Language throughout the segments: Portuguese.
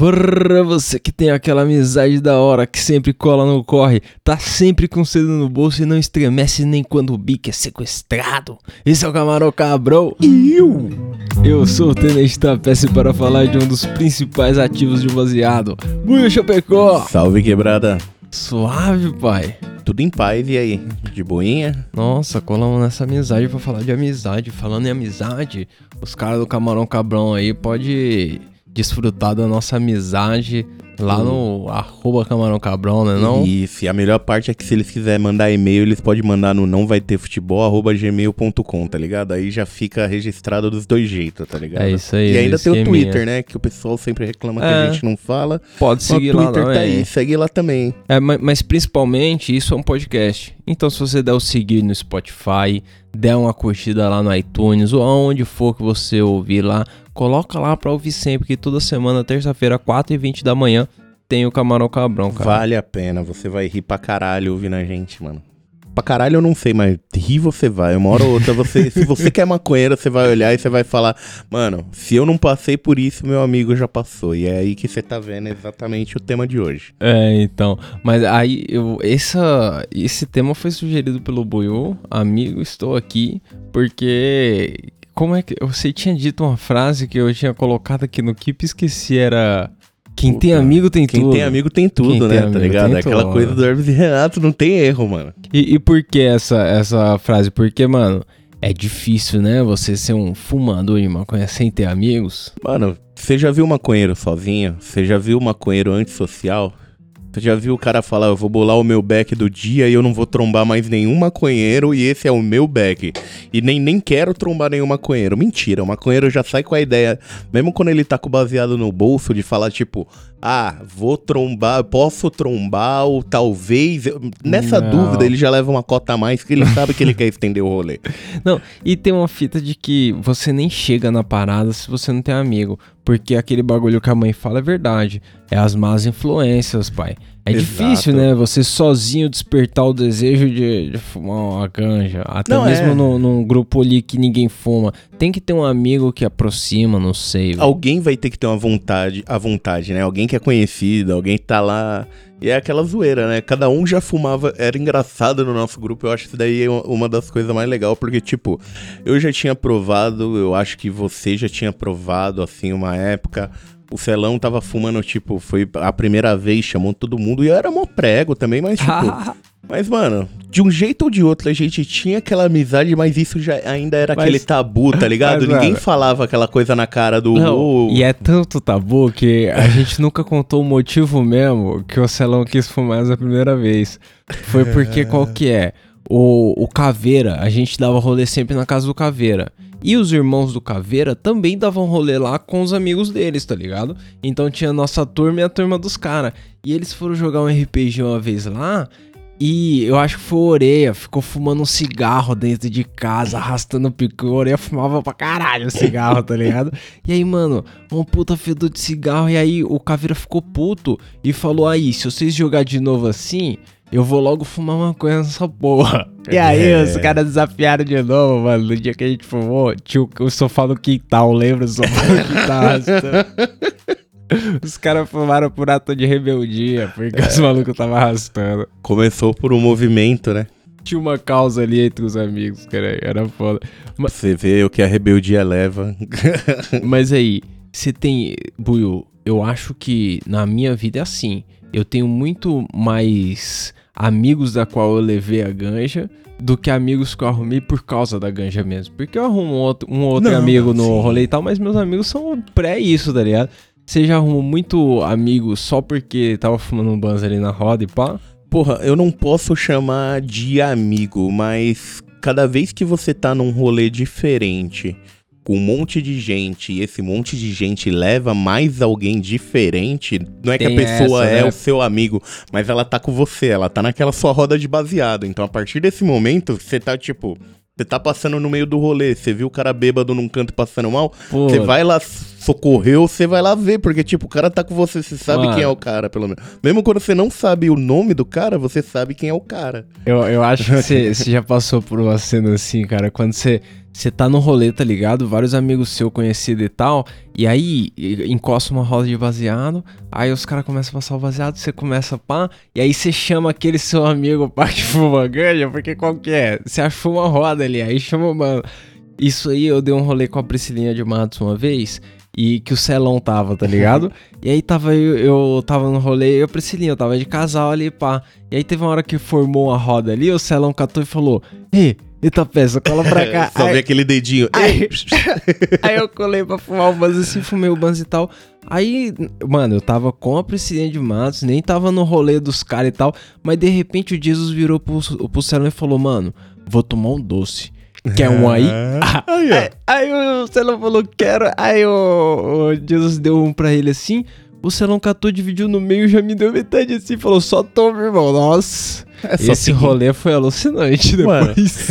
Pra você que tem aquela amizade da hora que sempre cola no corre, tá sempre com cedo no bolso e não estremece nem quando o bico é sequestrado. Esse é o Camarão Cabrão. E eu, eu sou o Tenente Tapece para falar de um dos principais ativos de baseado, Buio Chapecó. Salve quebrada. Suave, pai. Tudo em paz e aí? De boinha? Nossa, colamos nessa amizade pra falar de amizade. Falando em amizade, os caras do Camarão Cabrão aí pode desfrutar da nossa amizade lá no arroba Camarão Cabrão, né não? Isso, e a melhor parte é que se eles quiserem mandar e-mail, eles podem mandar no não vai ter futebol, arroba gmail.com, tá ligado? Aí já fica registrado dos dois jeitos, tá ligado? É isso aí. E ainda tem o esqueminha. Twitter, né? Que o pessoal sempre reclama que É. a gente não fala. Pode Mas seguir o lá tá também. aí, segue lá também. É, ma- mas, principalmente isso é um podcast. Então se você der o seguir no Spotify, der uma curtida lá no iTunes ou aonde for que você ouvir lá, coloca lá pra ouvir sempre, que toda semana, terça-feira, 4h20 da manhã, tem o Camarão Cabrão, cara. Vale a pena, você vai rir pra caralho ouvindo a gente, mano. Pra caralho eu não sei, mas rir você vai. Uma hora ou outra, você, se você quer maconheiro, você vai olhar e você vai falar, mano, se eu não passei por isso, meu amigo já passou. E é aí que você tá vendo exatamente o tema de hoje. É, então. Mas aí, eu, essa, esse tema foi sugerido pelo Buiu. Amigo, estou aqui porque. Como é que. Você tinha dito uma frase que eu tinha colocado aqui no Keep, esqueci, era. Quem tem amigo tem Quem tudo. tem amigo tem tudo, Quem né? tem tá amigo ligado? tem É aquela tudo. coisa do Hermes e Renato, não tem erro, mano. E, e por que essa, essa frase? Porque, mano, é difícil, né? Você ser um fumador de maconha sem ter amigos. Mano, você já viu maconheiro sozinho? Você já viu maconheiro antissocial? Você já viu o cara falar, eu vou bolar o meu back do dia e eu não vou trombar mais nenhum maconheiro e esse é o meu back. E nem, nem quero trombar nenhum maconheiro. Mentira, o maconheiro já sai com a ideia, mesmo quando ele tá com o baseado no bolso, de falar tipo, ah, vou trombar, posso trombar ou talvez... eu-" Nessa Não. dúvida ele já leva uma cota a mais que ele sabe que ele quer estender o rolê. Não, e tem uma fita de que você nem chega na parada se você não tem amigo. Porque aquele bagulho que a mãe fala é verdade. É as más influências, pai. É Exato. difícil, né? Você sozinho despertar o desejo de, de fumar uma ganja. Até Não, mesmo é. no- num grupo ali que ninguém fuma. Tem que ter um amigo que aproxima, não sei. velho. Alguém vai ter que ter uma vontade, a vontade, né? Alguém que é conhecido, alguém que tá lá. E é aquela zoeira, né? Cada um já fumava, era engraçado no nosso grupo. Eu acho isso daí uma- uma das coisas mais legais, porque, tipo, eu já tinha provado, eu acho que você já tinha provado, assim, uma época. O Celão tava fumando, tipo, foi a primeira vez, chamou todo mundo, e eu era mó prego também, mas, tipo. Mas, mano, de um jeito ou de outro, a gente tinha aquela amizade, mas isso já ainda era Mas- aquele tabu, tá ligado? Ninguém falava aquela coisa na cara do. Não, "Ô, e é tanto tabu que a gente nunca contou o motivo mesmo que o Celão quis fumar essa primeira vez. Foi porque qual que é? O, o Caveira, a gente dava rolê sempre na casa do Caveira. E os irmãos do Caveira também davam rolê lá com os amigos deles, tá ligado? Então tinha a nossa turma e a turma dos caras. E eles foram jogar um RPG uma vez lá. E eu acho que foi Oreia, ficou fumando um cigarro dentro de casa, arrastando o pico. O Oreia fumava pra caralho o cigarro, tá ligado? E aí, mano, um puta fedor de cigarro. E aí o Caveira ficou puto e falou: Aí, se vocês jogar de novo assim, eu vou logo fumar maconha nessa porra. E aí, É. os caras desafiaram de novo, mano. No dia que a gente fumou, tinha o, sofá no quintal, lembra? O sofá no quintal. Os caras fumaram por ato de rebeldia, porque os malucos estavam arrastando. Começou por um movimento, né? Tinha uma causa ali entre os amigos, cara. Era foda. Mas, Você vê o que a rebeldia leva. mas aí, você tem. Buiu, eu acho que na minha vida é assim. Eu tenho muito mais amigos da qual eu levei a ganja do que amigos que eu arrumei por causa da ganja mesmo. Porque eu arrumo um outro, um outro Não, amigo no sim. rolê e tal, mas meus amigos são pré isso, tá ligado? Você já arrumou muito amigo só porque tava fumando um banzo ali na roda e pá? Porra, eu não posso chamar de amigo, mas cada vez que você tá num rolê diferente, com um monte de gente, e esse monte de gente leva mais alguém diferente, não é que Tem a pessoa essa, é né? o seu amigo, mas ela tá com você, ela tá naquela sua roda de baseado. Então a partir desse momento, você tá tipo. Você tá passando no meio do rolê, você viu o cara bêbado num canto passando mal, Pô. você vai lá socorrer ou você vai lá ver, porque, tipo, o cara tá com você, você sabe Mano. quem é o cara, pelo menos. Mesmo quando você não sabe o nome do cara, você sabe quem é o cara. Eu, eu acho que você você já passou por uma cena assim, cara, quando você. Você tá no rolê, tá ligado? Vários amigos seus conhecidos e tal. E aí encosta uma roda de baseado. Aí os caras começam a passar o baseado, você começa a pá. E aí você chama aquele seu amigo pá que fuma ganja, porque qual que é? Você achou uma roda ali, aí chama o mano. Isso aí eu dei um rolê com a Priscilinha de Matos uma vez. E que o Celão tava, tá ligado? e aí tava eu, eu tava no rolê, eu e a Priscilinha, eu tava de casal ali, pá. E aí teve uma hora que formou a roda ali, o Celão catou e falou: Ei, eita peça, cola pra cá. Só aí, vê aquele dedinho. aí- aí eu colei pra fumar o banzo assim, fumei o banzo e tal. Aí, mano, eu tava com a Priscilinha de Matos, nem tava no rolê dos caras e tal. Mas de repente o Jesus virou pro, pro Celão e falou: Mano, vou tomar um doce. Quer um aí? Ah, aí. Aí, aí o Celão falou, quero. Aí o, o Jesus deu um pra ele assim. O Celão catou, dividiu no meio, já me deu metade assim. Falou, só toma, irmão. Nossa. É só Esse seguir. rolê foi alucinante depois.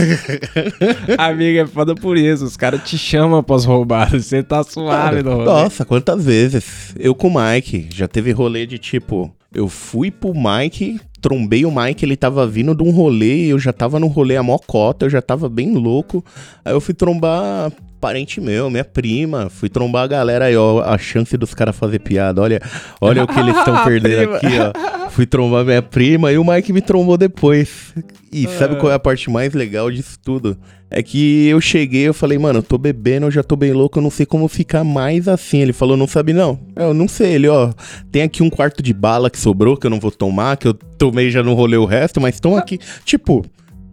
Amiga, é foda por isso. Os caras te chamam pras roubadas. Você tá suave no rolê. Nossa, quantas vezes? Eu com o Mike, já teve rolê de tipo, eu fui pro Mike, trombei o Mike, ele tava vindo de um rolê, eu já tava no rolê a mocota, eu já tava bem louco. Aí eu fui trombar parente meu, minha prima, fui trombar a galera aí, ó, a chance dos caras fazer piada. Olha, olha o que eles estão perdendo aqui, ó. Fui trombar minha prima e o Mike me trombou depois. E sabe qual é a parte mais legal disso tudo? É que eu cheguei, eu falei, mano, eu tô bebendo, eu já tô bem louco, eu não sei como ficar mais assim. Ele falou, não sabe não. Eu não sei, ele, ó, tem aqui um quarto de bala que sobrou, que eu não vou tomar, que eu tomei já no rolê o resto, mas toma aqui. Tipo,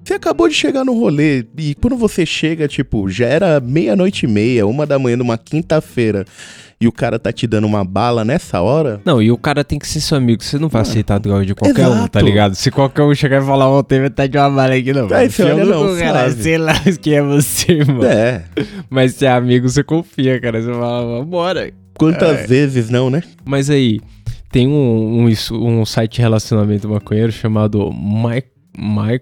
você acabou de chegar no rolê e quando você chega, tipo, já era meia-noite e meia, uma da manhã numa quinta-feira, e o cara tá te dando uma bala nessa hora, Não, e o cara tem que ser seu amigo. Você não vai aceitar droga de qualquer um, Exato. tá ligado? Se qualquer um chegar e falar, ó, tem metade de uma bala aqui, não. Aí você olha, não, cu, cara. Sei lá quem é você, irmão. é. Mas se é amigo, você confia, cara. Você fala, vambora. Quantas vezes não, né? Mas aí, tem um, um, um site de relacionamento maconheiro chamado My, My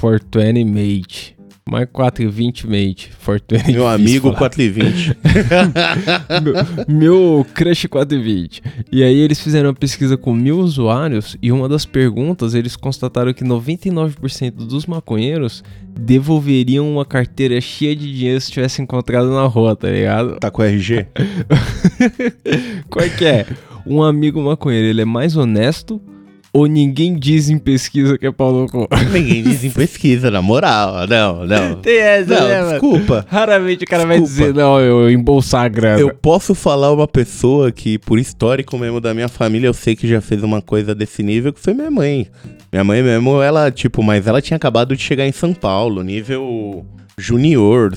420 Mate. My 420 Mate. 420 Meu amigo falar. 4 e 20. meu, meu crush 420. E aí eles fizeram uma pesquisa com mil usuários e uma das perguntas eles constataram que 99% dos maconheiros devolveriam uma carteira cheia de dinheiro se tivesse encontrado na rua, tá ligado? Tá com RG? Qual é que é? Um amigo maconheiro, ele é mais honesto ou ninguém diz em pesquisa que é pau no cu? Ninguém diz em pesquisa, na moral. Não, não. Tem essa, né, Não, mano? desculpa. Raramente o cara vai Desculpa. dizer, não, eu embolsar a grana. Eu posso falar uma pessoa que, por histórico mesmo da minha família, eu sei que já fez uma coisa desse nível, que foi minha mãe. Minha mãe mesmo, ela, tipo, mas ela tinha acabado de chegar em São Paulo, nível junior,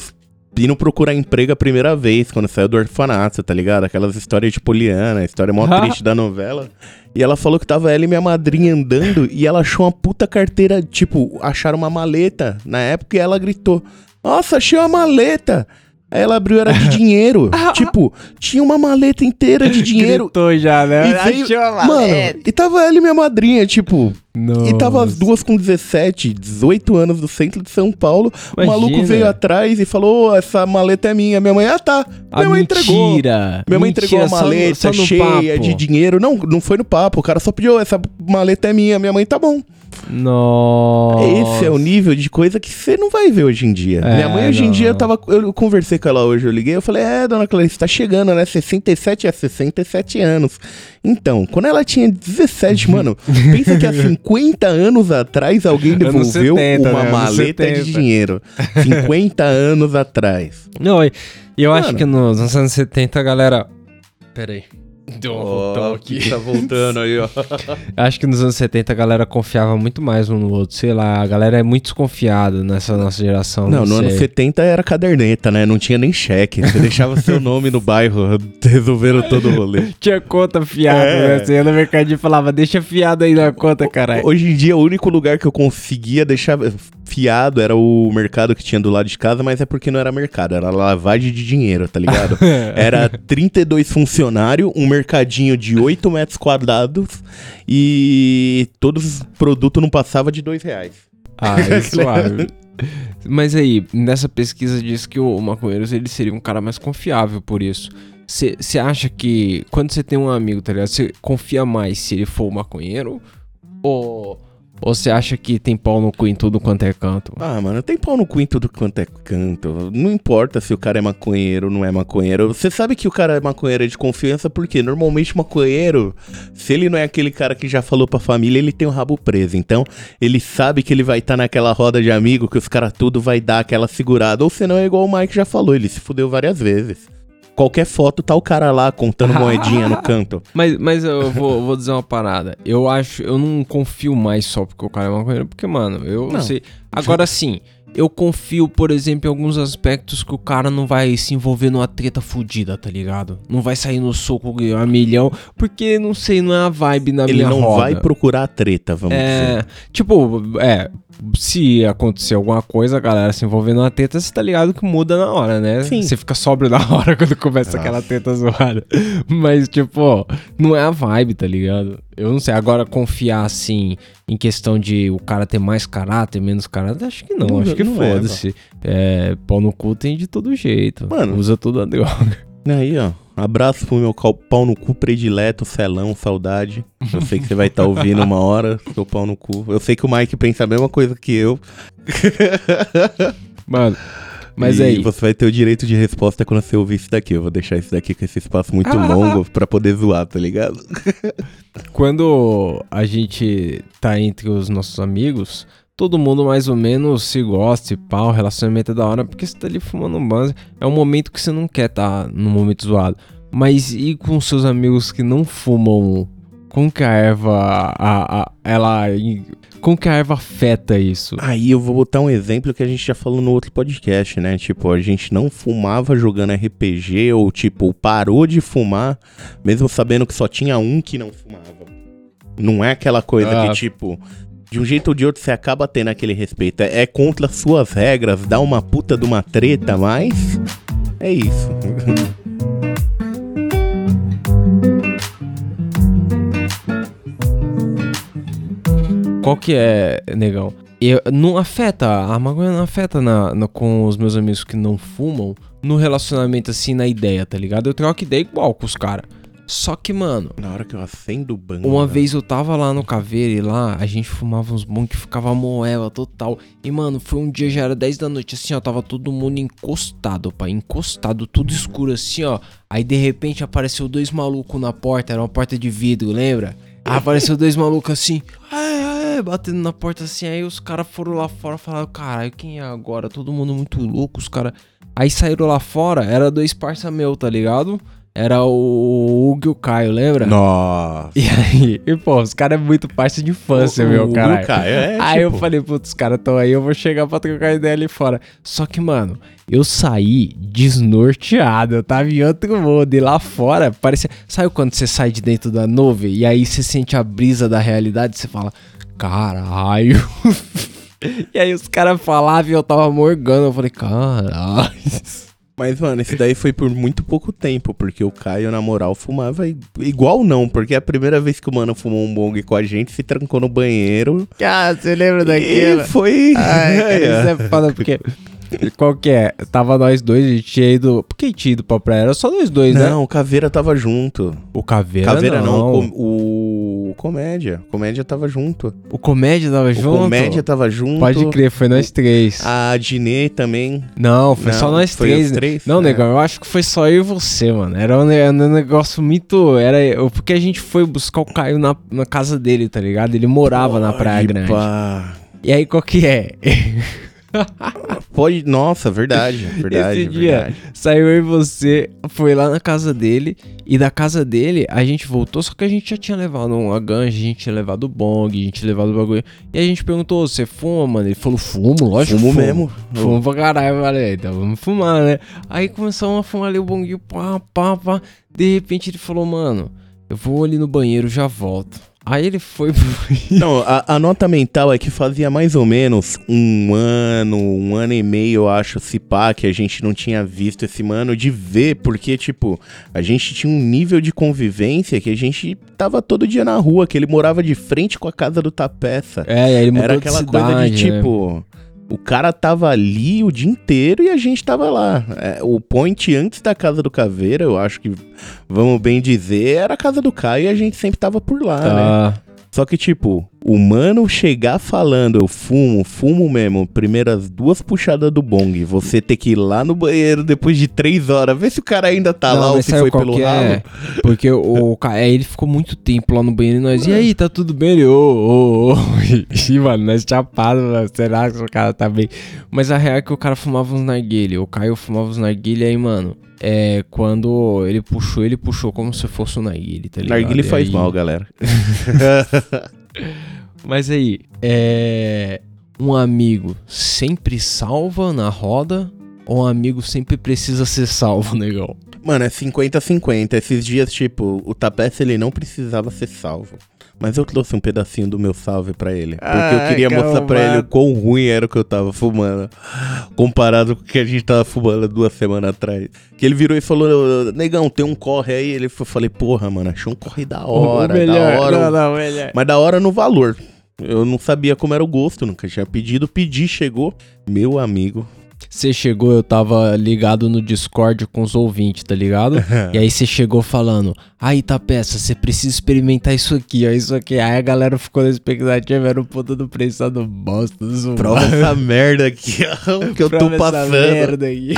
indo procurar emprego a primeira vez, quando saiu do orfanato, tá ligado? Aquelas histórias de Poliana, história mó triste da novela. E ela falou que tava ela e minha madrinha andando e ela achou uma puta carteira, tipo, acharam uma maleta na época e ela gritou: Nossa, achei uma maleta! Aí ela abriu, era de dinheiro. tipo, tinha uma maleta inteira de dinheiro. Gritou já, né? E veio- Achou uma Mano, maleta. e tava ela e minha madrinha, tipo. E tava as Nossa. duas com 17, 18 anos do centro de São Paulo. O maluco Imagina. veio atrás e falou: "Ô, essa maleta é minha. Minha mãe, ah tá. Ah, Minha mãe entregou. mentira. Minha mãe Mentira, entregou a só no- maleta só no cheia papo. de dinheiro. Não, não foi no papo. O cara só pediu, essa maleta é minha. Minha mãe, tá bom. Nossa. Esse é o nível de coisa que você não vai ver hoje em dia. É, Minha mãe hoje em não. dia eu tava. Eu conversei com ela hoje, eu liguei, eu falei, é, dona Clarice, tá chegando, né? 67 a 67 anos. Então, quando ela tinha 17, mano, pensa que há 50 anos atrás alguém devolveu 70, uma né? Maleta de 70. dinheiro. 50 anos atrás. Não, e eu acho Mano. que nos nos anos 70 a galera. Pera aí. Deu uma voltão aqui. Tá voltando aí, ó. Acho que nos anos 70 a galera confiava muito mais um no outro. Sei lá, a galera é muito desconfiada nessa nossa geração. Não, no sei. ano 70 era caderneta, né? Não tinha nem cheque. Você deixava seu nome no bairro, resolveram todo o rolê. Tinha conta fiada, É. né? Você ia no mercadinho e falava, deixa fiado aí na conta, caralho. Hoje em dia, o único lugar que eu conseguia deixar fiado era o mercado que tinha do lado de casa, mas é porque não era mercado, era lavagem de dinheiro, tá ligado? Era 32 funcionários, um mercadinho de 8 metros quadrados e todos os produtos não passavam de 2 reais. Ah, é suave. Mas aí, nessa pesquisa diz que o maconheiro ele seria um cara mais confiável por isso. Você acha que quando você tem um amigo, tá ligado? Você confia mais se ele for maconheiro? Ou ou você acha que tem pau no cu em tudo quanto é canto? Ah, mano, tem pau no cu em tudo quanto é canto. Não importa se o cara é maconheiro ou não é maconheiro. Você sabe que o cara é maconheiro de confiança porque normalmente maconheiro, se ele não é aquele cara que já falou pra família, ele tem o rabo preso. Então, ele sabe que ele vai estar tá naquela roda de amigo que os caras tudo vai dar aquela segurada. Ou senão é igual o Mike já falou, ele se fudeu várias vezes qualquer foto tá o cara lá contando moedinha no canto. Mas, mas eu vou, vou dizer uma parada. Eu acho, eu não confio mais só porque o cara é maconheiro, porque, mano, eu não sei. Agora sim, eu confio, por exemplo, em alguns aspectos que o cara não vai se envolver numa treta fodida, tá ligado? Não vai sair no soco a milhão, porque, não sei, não é a vibe na Ele minha não roda. vai procurar treta, vamos É, dizer. tipo, é, se acontecer alguma coisa, a galera se envolver numa treta, você tá ligado que muda na hora, né? Sim. Você fica sóbrio na hora quando começa Nossa. aquela treta zoada. Mas, tipo, não é a vibe, tá ligado? Eu não sei. Agora, confiar, assim, em questão de o cara ter mais caráter, menos caráter, acho que não. Não- acho que não foda-se. É, pau no cu tem de todo jeito. Mano. Usa tudo a droga. Aí, ó. Abraço pro meu pau no cu predileto, Celão, saudade. Eu sei que você vai estar ouvindo uma hora, seu pau no cu. Eu sei que o Mike pensa a mesma coisa que eu. Mano, mas e aí. você vai ter o direito de resposta quando você ouvir isso daqui. Eu vou deixar isso daqui com esse espaço muito longo pra poder zoar, tá ligado? Quando a gente tá entre os nossos amigos, todo mundo mais ou menos se gosta e pau, o relacionamento é da hora, porque você tá ali fumando um base, é um momento que você não quer tá no momento zoado. Mas e com seus amigos que não fumam? Como que a erva, a, a- ela, como que a erva afeta isso? Aí eu vou botar um exemplo que a gente já falou no outro podcast, né? Tipo, a gente não fumava jogando RPG, ou tipo, parou de fumar, mesmo sabendo que só tinha um que não fumava. Não é aquela coisa Ah. que, tipo, de um jeito ou de outro você acaba tendo aquele respeito. É, é contra suas regras, dá uma puta de uma treta, mas. É isso. Qual que é, negão? Eu, não afeta, a maconha não afeta na, na- com os meus amigos que não fumam no relacionamento, assim, na ideia, tá ligado? Eu troco ideia igual com os caras. Só que, mano, Na hora que eu acendo o banho. uma vez eu tava lá no Caveira e lá a gente fumava uns bons que ficava moela total. E, mano, foi um dia, já era 10 da noite, assim, ó, tava todo mundo encostado, pai, encostado, tudo escuro assim, ó. Aí de repente apareceu dois malucos na porta, era uma porta de vidro, lembra? Aí apareceu dois malucos assim, é, é, batendo na porta assim, aí os caras foram lá fora e falaram, caralho, quem é agora? Todo mundo muito louco, os caras. Aí saíram lá fora, era dois parça meu, tá ligado? Era o Hugo e o Caio, lembra? Nossa. E aí, e, pô, os caras é muito parça de infância, O- meu, o cara. Caio é, aí eu tipo- falei, putz, os caras tão aí, eu vou chegar pra trocar ideia ali fora. Só que, mano, eu saí desnorteado, eu tava em outro mundo. E lá fora, parecia. Sabe quando você sai de dentro da nuvem e aí você sente a brisa da realidade e você fala, caralho. e aí os caras falavam e eu tava morgando. Eu falei, caralho. Mas, mano, esse daí foi por muito pouco tempo, porque o Caio, na moral, fumava igual não, porque é a primeira vez que o mano fumou um bong com a gente, se trancou no banheiro. Ah, você lembra E foi. Ai, cara, isso é foda porque. Qual que é? Tava nós dois, a gente tinha ido. Por que tinha ido pra praia? Era só nós dois, né? Não, o Caveira tava junto. O Caveira. Caveira não, não. o, o Comédia. Comédia tava junto. O Comédia tava O junto. Comédia tava junto. Pode crer, foi nós três. A Dinê também. Não, foi Não, só nós foi três. os né? três? Não, É. negão, eu acho que foi só eu e você, mano. Era um, era um negócio muito. Era porque a gente foi buscar o Caio na, na casa dele, tá ligado? Ele morava na Praia Pode Grande. pá. E aí, qual que é? Pode. Nossa, verdade. Verdade, Esse dia verdade. saiu eu e você, foi lá na casa dele, e da casa dele a gente voltou, só que a gente já tinha levado uma ganja, a gente tinha levado o bong, a gente tinha levado o bagulho. E a gente perguntou, você fuma, mano? Ele falou, fumo, lógico Fumo que mesmo. Fumo pra caralho, falei, então vamos fumar, né? Aí começamos a fumar ali o bonguinho, pá, pá, pá. De repente ele falou, mano, eu vou ali no banheiro, já volto. Aí ele foi. Não, a, a, nota mental é que fazia mais ou menos um ano, um ano e meio, eu acho, se pá, que a gente não tinha visto esse mano de ver, porque, tipo, a gente tinha um nível de convivência que a gente tava todo dia na rua, que ele morava de frente com a casa do Tapeça. É, ele mudou Era aquela de cidade, coisa de né? tipo. O cara tava ali o dia inteiro e a gente tava lá. É, o point antes da casa do Caveira, eu acho que, vamos bem dizer, era a casa do Caio e a gente sempre tava por lá, né? Só que, tipo, o mano chegar falando, eu fumo, fumo mesmo, primeiras duas puxadas do bong, você ter que ir lá no banheiro depois de três horas, ver se o cara ainda tá Não, lá ou se foi pelo que ralo. é? Porque o, o cara, é, ele ficou muito tempo lá no banheiro e nós, e aí, tá tudo bem? Ele, ô, ô, ô. E, mano, nós chapados, será que o cara tá bem? Mas a real é que o cara fumava uns narguilha, o Caio fumava uns narguilha aí, mano, é, quando ele puxou, ele puxou como se fosse um narguilha, tá ligado? Narguile faz aí- mal, galera. Mas aí, é. Um amigo sempre salva na roda ou um amigo sempre precisa ser salvo, negão? Mano, é 50-50. Esses dias, tipo, o Tapete ele não precisava ser salvo. Mas eu trouxe um pedacinho do meu salve pra ele. Porque eu queria mostrar pra calma. ele o quão ruim era o que eu tava fumando. Comparado com o que a gente tava fumando duas semanas atrás. Que ele virou e falou: Negão, tem um corre aí. Ele foi, falei: Porra, mano, achei um corre da hora. o melhor, da hora. não, não, melhor. Mas da hora no valor. Eu não sabia como era o gosto, nunca tinha pedido. Pedi, chegou. Meu amigo. Você chegou, eu tava ligado no Discord com os ouvintes, tá ligado? e aí você chegou falando, aí tá peça, você precisa experimentar isso aqui, ó, isso aqui. Aí a galera ficou na expectativa, era o ponto do preço tá do bosta, do. Prova essa merda aqui, ó, que eu tô passando. merda aí.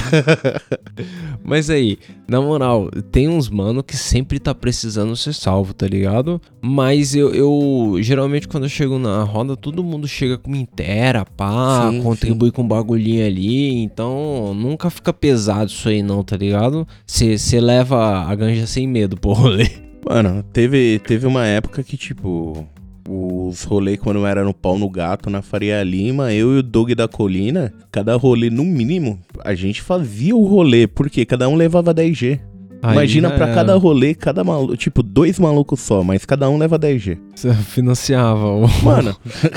Mas aí, na moral, tem uns mano que sempre tá precisando ser salvo, tá ligado? Mas eu, eu geralmente quando eu chego na roda, todo mundo chega com inteira, pá, Sim, contribui com um bagulhinho ali, então nunca fica pesado isso aí não, tá ligado? Você leva a ganja sem medo pro rolê. Mano, teve, teve uma época que, tipo, os rolês quando era no pau no gato, na Faria Lima, eu e o Doug da Colina, cada rolê, no mínimo, a gente fazia o rolê, porque cada um levava 10G. Aí Imagina era. cada rolê, cada maluco, tipo, dois malucos só, mas cada um leva 10G. Você financiava o... Mano,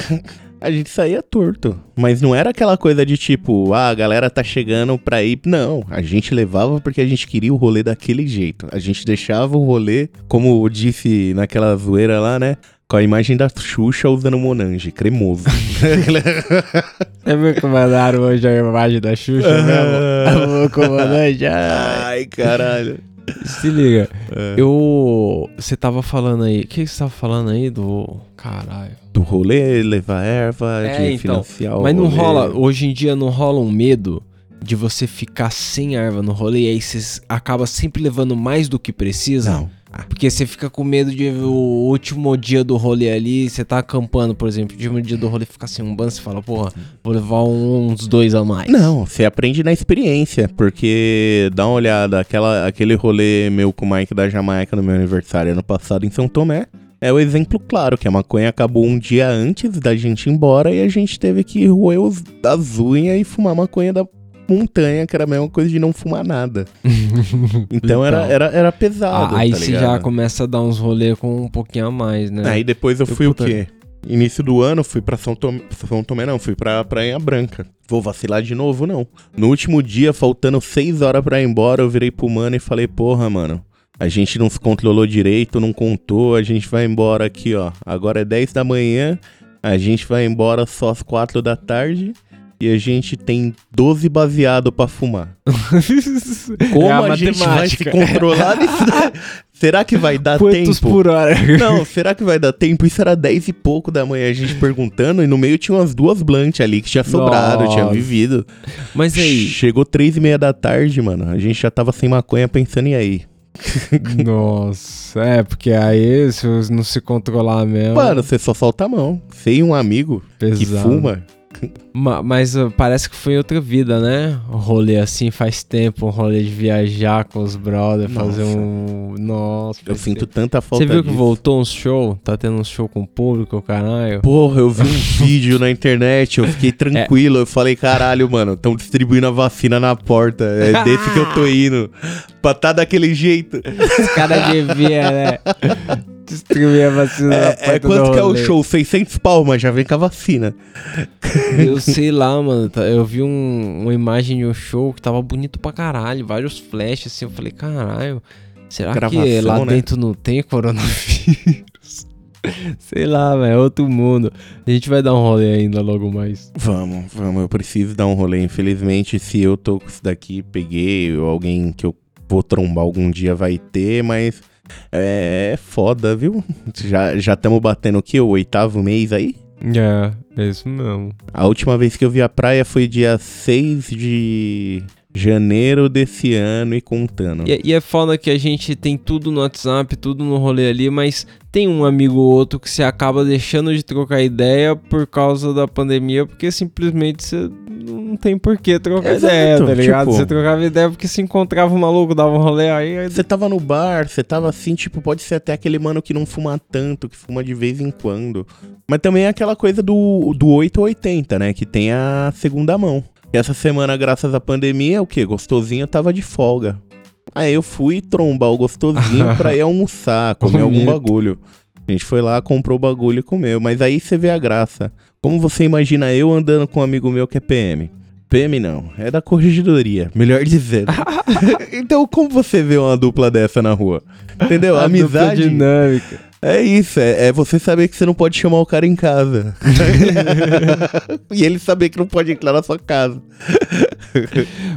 a gente saía torto. Mas não era aquela coisa de tipo, ah, a galera tá chegando pra ir. Não, a gente levava porque a gente queria o rolê daquele jeito. A gente deixava o rolê, como eu disse naquela zoeira lá, né? Com a imagem da Xuxa usando Monange, cremoso. Viu que mandaram hoje a imagem da Xuxa mesmo? O comandante, ah, Ai, caralho. Se liga, É. eu. Você tava falando aí. O que você tava falando aí do. Caralho. Do rolê, levar erva, É, de então, financiar o Mas não rolê. rola. Hoje em dia não rola um medo de você ficar sem erva no rolê e aí você acaba sempre levando mais do que precisa. Não. Porque você fica com medo de o último dia do rolê ali, você tá acampando, por exemplo, o último dia do rolê fica sem um ban, você fala, porra, vou levar uns dois a mais. Não, você aprende na experiência, porque dá uma olhada, aquela, aquele rolê meu com o Mike da Jamaica no meu aniversário ano passado em São Tomé, é o exemplo claro, que a maconha acabou um dia antes da gente ir embora e a gente teve que roer os, as unhas e fumar maconha da montanha, que era a mesma coisa de não fumar nada. Então, Era, Então. era, era pesado, Ah, aí tá você já começa a dar uns rolê com um pouquinho a mais, né? Aí depois eu Eu, fui puta- o quê? Início do ano, fui pra São Tomé, São Tomé não, fui pra Praia Branca. Vou vacilar de novo, não. No último dia, faltando seis horas pra ir embora, eu virei pro mano e falei, porra, mano, a gente não se controlou direito, não contou, a gente vai embora aqui, ó. Agora é 10 da manhã, a gente vai embora só às 4 da tarde e a gente tem 12 baseado pra fumar. Como É a a, gente vai se matemática. controlar nisso? Será que vai dar Quantos tempo? por hora? Não, será que vai dar tempo? Isso era 10 e pouco da manhã, a gente perguntando, e no meio tinha umas duas blantes ali que tinha sobrado, tinha Nossa. vivido. Mas aí, Chegou três e meia da tarde, mano. A gente já tava sem maconha pensando e aí. nossa, é, porque aí se você não se controlar mesmo, Mano, você só solta a mão. Sem um amigo que pesado. fuma. Ma- mas uh, parece que foi outra vida, né? O rolê assim faz tempo, um rolê de viajar com os brothers, fazer um. Nossa, Eu sinto tanta falta Você viu que disso. voltou uns show? Tá tendo um show com o público, caralho? Porra, eu vi um vídeo na internet, eu fiquei tranquilo. Eu falei, caralho, mano, estão distribuindo a vacina na porta. É desse que eu tô indo. Pra tá daquele jeito. Os caras deviam, né? Distribuir a vacina na É, é do quanto que é o show? 600 pau, mas já vem com a vacina. Eu sei lá, mano. tá- Eu vi um- uma imagem de um show que tava bonito pra caralho. Vários flashes assim. Eu falei, caralho. Será que Gravação, lá né? dentro não tem coronavírus? sei lá, velho. É outro mundo. A gente vai dar um rolê ainda logo mais. Vamos, vamos. Eu preciso dar um rolê. Infelizmente, se eu tô com isso daqui, peguei, ou alguém que eu vou trombar algum dia vai ter, mas é, é foda, viu? Já estamos batendo o quê? O oitavo mês aí? É, é isso mesmo. A última vez que eu vi a praia foi dia 6 de janeiro desse ano e contando. E, e é foda que a gente tem tudo no WhatsApp, tudo no rolê ali, mas tem um amigo ou outro que você acaba deixando de trocar ideia por causa da pandemia, porque simplesmente você não tem por que trocar Exato, ideia, tá ligado? tipo- Você trocava ideia porque se encontrava um maluco, dava um rolê aí. aí Você tava no bar, você tava assim, tipo, pode ser até aquele mano que não fuma tanto, que fuma de vez em quando. Mas também é aquela coisa do, do 8 ou 80, né? Que tem a segunda mão. E essa semana, graças à pandemia, o quê? Gostosinho tava de folga. Aí eu fui trombar o gostosinho pra ir almoçar, comer algum bagulho. A gente foi lá, comprou o bagulho e comeu. Mas aí você vê a graça. Como você imagina eu andando com um amigo meu que é PM? PM não, é da corregedoria, melhor dizendo. então como você vê uma dupla dessa na rua? Entendeu? a Amizade dinâmica. É isso, é, é você saber que você não pode chamar o cara em casa. e ele saber que não pode entrar na sua casa.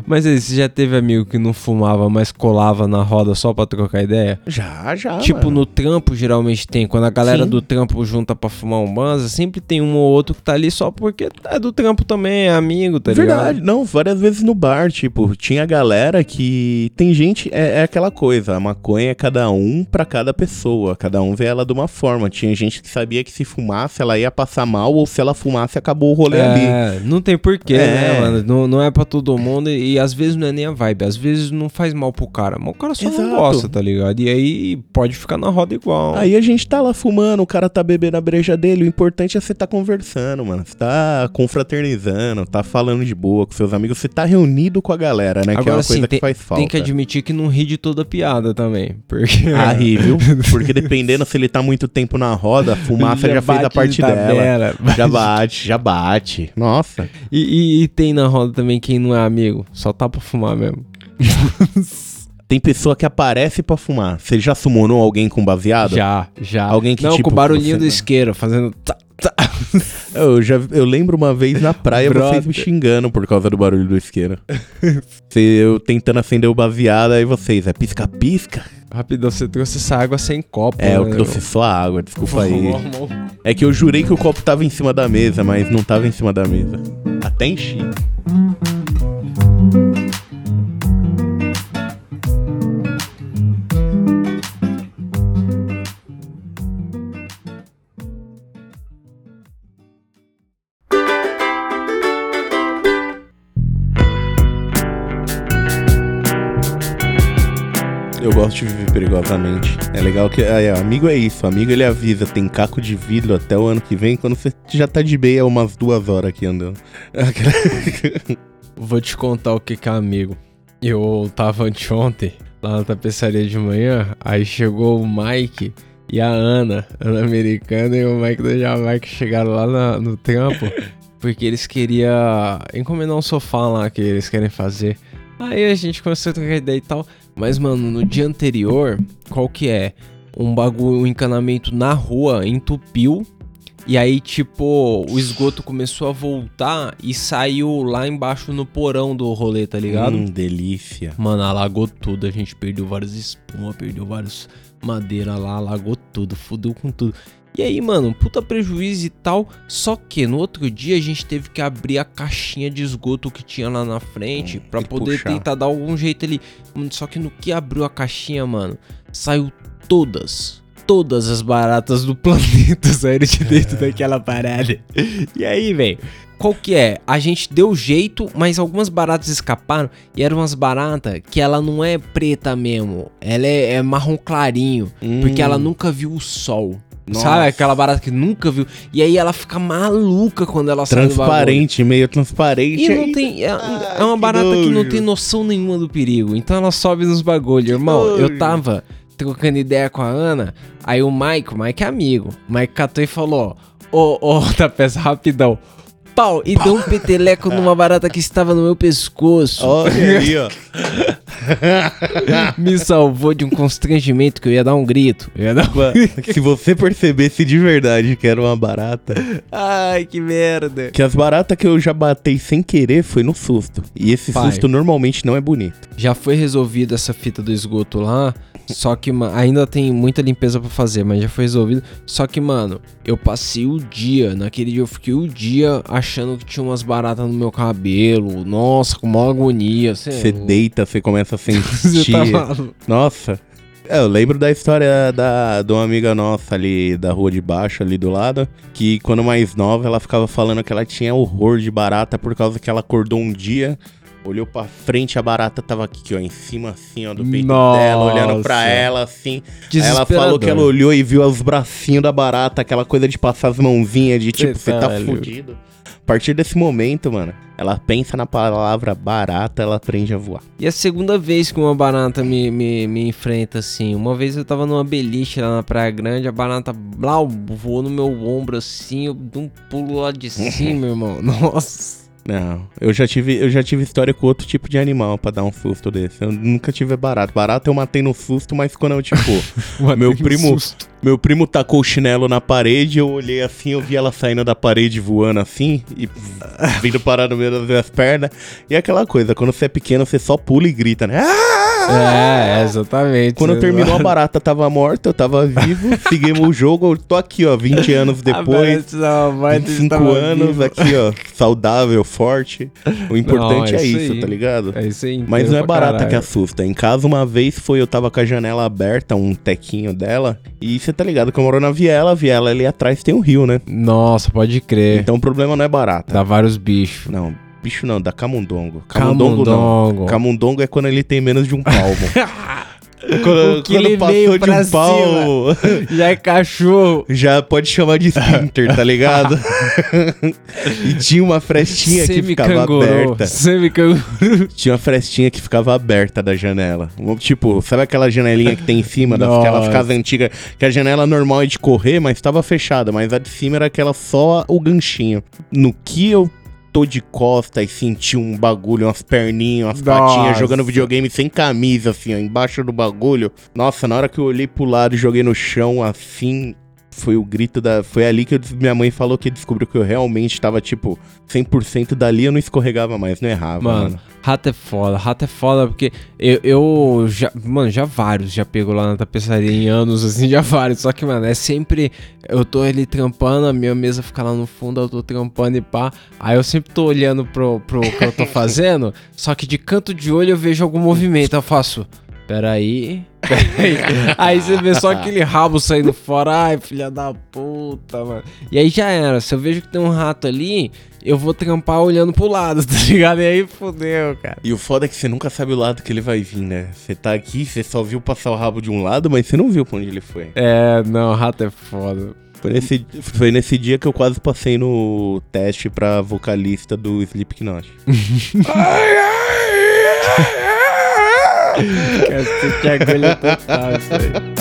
Mas aí, você já teve amigo que não fumava, mas colava na roda só pra trocar ideia? Já, já. tipo, mano. no trampo geralmente tem. Quando a galera Sim. do trampo junta pra fumar um banza, sempre tem um ou outro que tá ali só porque é do trampo também, é amigo, tá Verdade, ligado? não, várias vezes no bar, tipo, tinha galera que. Tem gente, é, é aquela coisa, a maconha é cada um pra cada pessoa, cada um vê ela de uma forma. Tinha gente que sabia que se fumasse ela ia passar mal, ou se ela fumasse acabou o rolê ali. É, não tem porquê, É. né, mano? Não, não é pra todo mundo e, e às vezes não é nem a vibe, às vezes não faz mal pro cara, mas o cara só Exato. não gosta, tá ligado? E aí pode ficar na roda igual. Aí a gente tá lá fumando, o cara tá bebendo a breja dele. O importante é você tá conversando, mano. Você tá confraternizando, tá falando de boa com seus amigos. Você tá reunido com a galera, né? que é Agora uma sim, coisa tem, que faz falta. tem que admitir que não ri de toda piada também. Porque. Ah, ri, viu? Porque dependendo se ele tá muito tempo na roda, fumaça já, fez a parte de dela. Já bate, já bate. Nossa. E, e- e tem na roda também quem não é amigo, só tá pra fumar mesmo. Tem pessoa que aparece pra fumar. Você já sumonou alguém com baseado? Já, já. Alguém que, não, tipo, com o barulhinho do isqueiro, fazendo. tá. Eu, já, eu lembro uma vez na praia vocês me xingando por causa do barulho do isqueiro. Eu tentando acender o baseado, aí vocês, é pisca-pisca? Rapidão, você trouxe essa água sem copo. É, eu né? trouxe só água, desculpa aí. É que eu jurei que o copo tava em cima da mesa, mas não tava em cima da mesa. Até enchi. Eu gosto de viver perigosamente. É legal que. é, amigo é isso. Amigo ele avisa. Tem caco de vidro até o ano que vem. Quando você já tá de meia umas duas horas aqui andando. Vou te contar o que que é amigo. Eu tava anteontem lá na tapeçaria de manhã, aí chegou o Mike e a Ana, Ana Americana e o Mike da Jamaica chegaram lá na- no trampo porque eles queriam encomendar um sofá lá que eles querem fazer. Aí a gente começou a trocar ideia e tal, mas mano, no dia anterior, qual que é? Um bagulho, um encanamento na rua entupiu e aí, tipo, o esgoto começou a voltar e saiu lá embaixo no porão do rolê, tá ligado? Hum, delícia. Mano, alagou tudo. A gente perdeu várias espumas, perdeu várias madeira lá, alagou tudo, fudeu com tudo. E aí, mano, puta prejuízo e tal. Só que no outro dia a gente teve que abrir a caixinha de esgoto que tinha lá na frente pra e poder puxar. tentar dar algum jeito ali. Só que no que abriu a caixinha, mano, saiu todas. Todas as baratas do planeta saíram de dentro daquela parada. E aí, velho? Qual que é? A gente deu jeito, mas algumas baratas escaparam e eram umas baratas que ela não é preta mesmo. Ela é, é marrom clarinho, porque ela nunca viu o sol. Nossa. Sabe? Aquela barata que nunca viu. E aí ela fica maluca quando ela sai do bagulho. Transparente, meio transparente. E não tem. É, é uma que barata que não nojo. tem noção nenhuma do perigo. Então ela sobe nos bagulho. Irmão, eu tava trocando ideia com a Ana. Aí o Mike, o Mike é amigo. O Mike catou e falou: Ô, ô, tá peça rapidão. Pau, e deu um peteleco numa barata que estava no meu pescoço. Olha aí, ó. Me salvou de um constrangimento que eu ia dar um grito. Eu ia dar um... Se você percebesse de verdade que era uma barata. Ai, que merda. Que as baratas que eu já batei sem querer foi no susto. E esse Pai. susto normalmente não é bonito. Já foi resolvido essa fita do esgoto lá. Só que ainda tem muita limpeza pra fazer, mas já foi resolvido. Só que, mano, eu passei o dia. Naquele dia eu fiquei o dia achando que tinha umas baratas no meu cabelo. Nossa, com uma agonia. Cê é Você louco. deita, você começa a Você sentir. tá. Nossa. É, eu lembro da história da, de uma amiga nossa ali da rua de baixo, ali do lado, que quando mais nova ela ficava falando que ela tinha horror de barata por causa que ela acordou um dia, olhou pra frente, a barata tava aqui, ó, em cima assim, ó, do peito Nossa. dela, olhando pra ela assim. Ela falou que ela olhou e viu os bracinhos da barata, aquela coisa de passar as mãozinhas, de tipo, você tá fudido. A partir desse momento, mano, ela pensa na palavra barata, ela aprende a voar. E a segunda vez que uma barata me, me, me enfrenta assim. Uma vez eu tava numa beliche lá na Praia Grande, a barata blau, voou no meu ombro assim, eu dei um pulo lá de cima, irmão. Nossa. Não, eu já tive, eu já tive história com outro tipo de animal pra dar um susto desse. Eu nunca tive barato. Barato eu matei no susto, mas quando eu, tipo, meu primo, susto. meu primo tacou o chinelo na parede, eu olhei assim, eu vi ela saindo da parede voando assim e vindo parar no meio das minhas pernas. E aquela coisa, quando você é pequeno, você só pula e grita, né? Ah! É, exatamente. Quando terminou a barata tava morta, eu tava vivo, seguimos o jogo, eu tô aqui, ó, 20 anos depois. Barata vai 25 anos aqui, ó, saudável, forte. O importante Não, é é isso aí. tá ligado? É isso aí. Mas não é barata que caralho. assusta. Em casa, uma vez foi, eu tava com a janela aberta, um tequinho dela. E você tá ligado que eu moro na Viela, a Viela ali atrás tem um rio, né? Nossa, pode crer. Então o problema não é barata. Dá vários bichos. Não, bicho não, dá camundongo. Camundongo, não. Camundongo. Camundongo é quando ele tem menos de um palmo. quando O que ele veio pra palmo, Já é cachorro. já pode chamar de splinter, tá ligado? e tinha uma frestinha que ficava aberta. Semi-canguru. Tinha uma frestinha que ficava aberta da janela. Um- Tipo, sabe aquela janelinha que tem em cima daquelas casas antigas? Que a janela normal é de correr, mas estava fechada. Mas a de cima era aquela só o ganchinho. No que eu tô de costa e senti um bagulho, umas perninhas, umas Nossa. patinhas, jogando videogame sem camisa, assim, ó, embaixo do bagulho. Nossa, na hora que eu olhei pro lado e joguei no chão, assim... Foi o grito da. Foi ali que eu- minha mãe falou que descobriu que eu realmente tava, tipo, 100% dali eu não escorregava mais, não errava, mano. Mano, rato é foda, rato é foda porque eu, eu já, mano, já vários já pego lá na tapeçaria em anos, assim, já vários. Só que, mano, é sempre, eu tô ali trampando, a minha mesa fica lá no fundo, eu tô trampando e pá. Aí eu sempre tô olhando pro, pro que eu tô fazendo, só que de canto de olho eu vejo algum movimento, eu faço... Peraí. Aí você vê só aquele rabo saindo fora. Ai, filha da puta, mano. E aí já era. Se eu vejo que tem um rato ali, eu vou trampar olhando pro lado, tá ligado? E aí fodeu, cara. E o foda é que você nunca sabe o lado que ele vai vir, né? Você tá aqui, você só viu passar o rabo de um lado, mas você não viu pra onde ele foi. É, não, rato é foda. Foi nesse, foi nesse dia que eu quase passei no teste pra vocalista do Slipknot. Cacete agulha total, isso aí.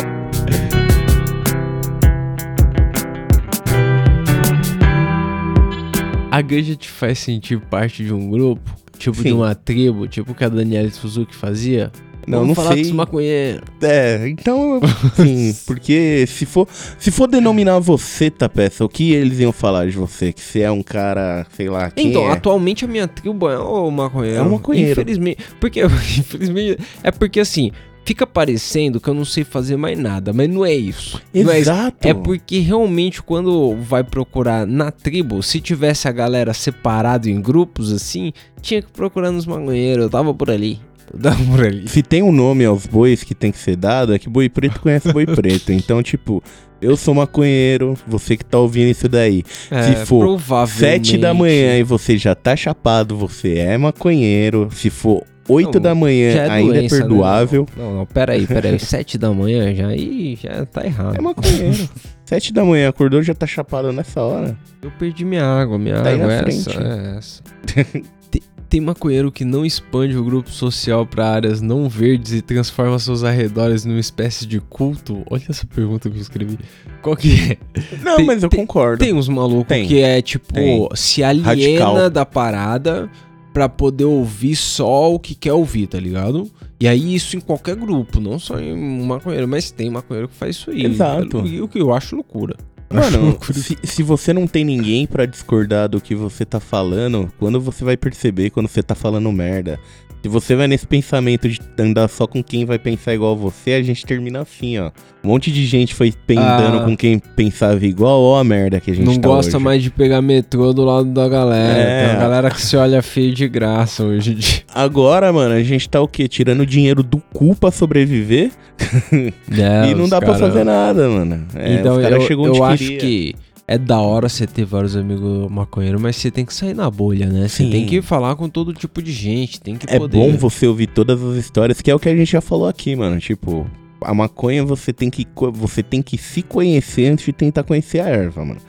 A ganja te faz sentir parte de um grupo? Tipo de Sim. uma tribo? Tipo que a Daniela Suzuki fazia? Não, Vamos não falar sei. com os maconheiros. É, então, sim, porque se for, se for denominar você, Tapeça, o que eles iam falar de você? Que você é um cara, sei lá, quem Então, é? atualmente a minha tribo é o maconheiro. É um maconheiro. Infelizmente. Porque, infelizmente. É porque assim, fica parecendo que eu não sei fazer mais nada, mas não é isso. É. Exato. É porque realmente quando vai procurar na tribo, se tivesse a galera separado em grupos assim, tinha que procurar nos maconheiros. Eu tava por ali. Por ali. Se tem um nome aos bois que tem que ser dado, é que boi preto conhece boi preto. Então, tipo, eu sou maconheiro, você que tá ouvindo isso daí. É, for provavelmente. Sete da manhã e você já tá chapado, você é maconheiro. Se for oito Não, da manhã, é ainda doença, é né? perdoável. Não, não, não, peraí, peraí. Sete da manhã já aí já tá errado. É maconheiro. Sete da manhã, acordou já tá chapado nessa hora. Eu perdi minha água, minha Tá aí água na é frente. essa, é essa. Te- Tem maconheiro que não expande o grupo social para áreas não verdes e transforma seus arredores numa espécie de culto? Olha essa pergunta que eu escrevi. Qual que é? Não, Tem- mas eu tem- concordo. Tem uns malucos Tem. que é tipo, se aliena Radical. da parada pra poder ouvir só o que quer ouvir, tá ligado? E aí isso em qualquer grupo, não só em maconheiro, mas tem maconheiro que faz isso aí. Exato. O que eu acho loucura. Mano, se, se você não tem ninguém pra discordar do que você tá falando, quando você vai perceber quando você tá falando merda? Se você vai nesse pensamento de andar só com quem vai pensar igual você, a gente termina assim, ó. Um monte de gente foi pendando Ah. com quem pensava igual, ó a merda que a gente não tá gosta hoje. mais de pegar metrô do lado da galera. É. Tem uma galera que se olha feio de graça hoje em dia. Agora, mano, a gente tá o quê? Tirando dinheiro do cu pra sobreviver É, e não dá pra cara- fazer nada, mano. É, então os cara eu, chegou eu onde acho queria. que é da hora você ter vários amigos maconheiros, mas você tem que sair na bolha, né? Você Sim. tem que falar com todo tipo de gente, tem que É poder. bom você ouvir todas as histórias, que é o que a gente já falou aqui, mano. Tipo, a maconha você tem que você tem que se conhecer antes de tentar conhecer a erva, mano.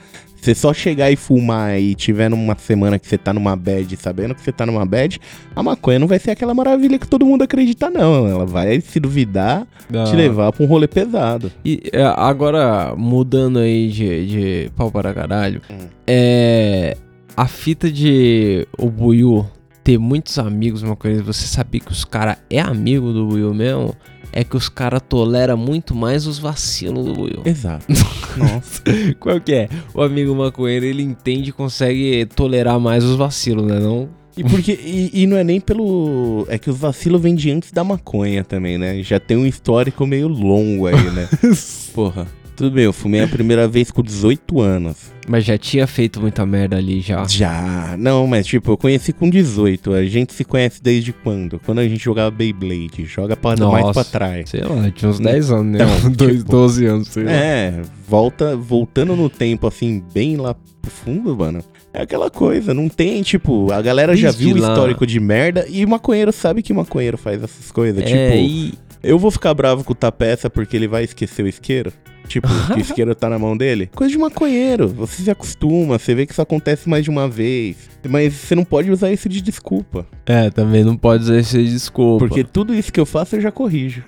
Você só chegar e fumar e tiver numa semana que você tá numa bad, sabendo que você tá numa bad, a maconha não vai ser aquela maravilha que todo mundo acredita, não. Ela vai, se duvidar, Da- te levar pra um rolê pesado. E é, agora, mudando aí de, de pau para caralho, Hum. é. A fita de o Buiu ter muitos amigos, uma coisa, você saber que os cara é amigo do Buiu mesmo, é que os cara tolera muito mais os vacilos do Buiu. Exato. Nossa. Qual que é? O amigo maconheiro, ele entende e consegue tolerar mais os vacilos, né? Não. E porque e, e não é nem pelo. É que os vacilos vêm de antes da maconha também, né? Já tem um histórico meio longo aí, né? Porra. Tudo bem, eu fumei a primeira vez com 18 anos. Mas já tinha feito muita merda ali já. Já. Não, mas tipo, eu conheci com 18. A gente se conhece desde quando? Quando a gente jogava Beyblade. Joga pra, mais Nossa. pra trás. Sei lá, tinha uns 10 anos, né? Então, Dois, tipo, 12 anos, sei lá. É, volta, voltando no tempo, assim, bem lá pro fundo, mano. É aquela coisa, não tem, tipo, a galera já Desde viu o histórico de merda e maconheiro sabe que maconheiro faz essas coisas. É, tipo, e eu vou ficar bravo com o tapeça porque ele vai esquecer o isqueiro? Tipo, que o isqueiro tá na mão dele? Coisa de maconheiro. Você se acostuma, você vê que isso acontece mais de uma vez. Mas você não pode usar isso de desculpa. É, também não pode usar isso de desculpa. Porque tudo isso que eu faço eu já corrijo.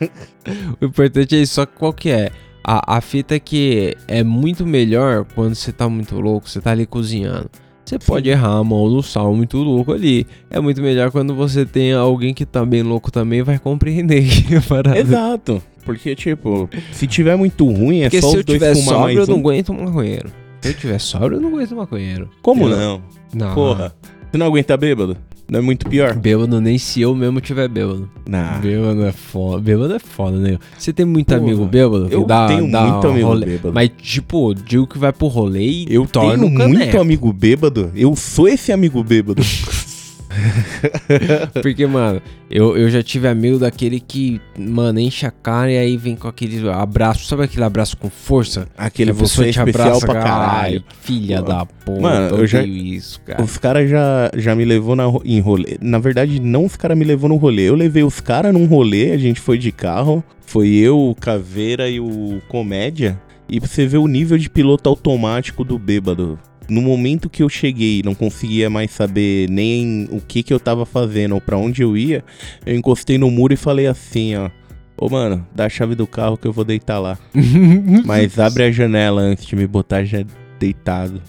o importante é isso, só que qual que é? A, a fita é que é muito melhor quando você tá muito louco, você tá ali cozinhando. Você pode errar a mão no sal muito louco ali. É muito melhor quando você tem alguém que tá bem louco também e vai compreender que a parada. Exato. Porque, tipo, se tiver muito ruim, é Porque só se os eu dois tiver fumar sóbrio, eu mais não um. aguento maconheiro. Se eu tiver sóbrio, eu não aguento maconheiro. Como Eu- não? Não. Porra. Você não aguenta bêbado? Não é muito pior? Bêbado nem se eu mesmo tiver bêbado. Não. Bêbado é foda. Bêbado é foda, né? Você tem muito Porra, amigo bêbado? Eu dá, tenho dá muito amigo rolê- bêbado. Mas, tipo, digo que vai pro rolê e Eu tenho muito caneco. amigo bêbado. Eu sou esse amigo bêbado. Porque, mano, eu, eu já tive amigo daquele que, mano, enche a cara e aí vem com aquele abraço. Sabe aquele abraço com força? Aquele você é te especial abraça, pra caralho. Filha Pô. da porra. Mano, eu já- isso, cara. Os caras já, já me levou na, em rolê. Na verdade, não os caras me levou no rolê. Eu levei os caras num rolê, a gente foi de carro. Foi eu, o Caveira e o Comédia. E pra você ver o nível de piloto automático do bêbado. No momento que eu cheguei, não conseguia mais saber nem o que que eu tava fazendo ou pra onde eu ia, eu encostei no muro e falei assim, ó. Ô, mano, dá a chave do carro que eu vou deitar lá. Mas abre a janela antes de me botar já deitado.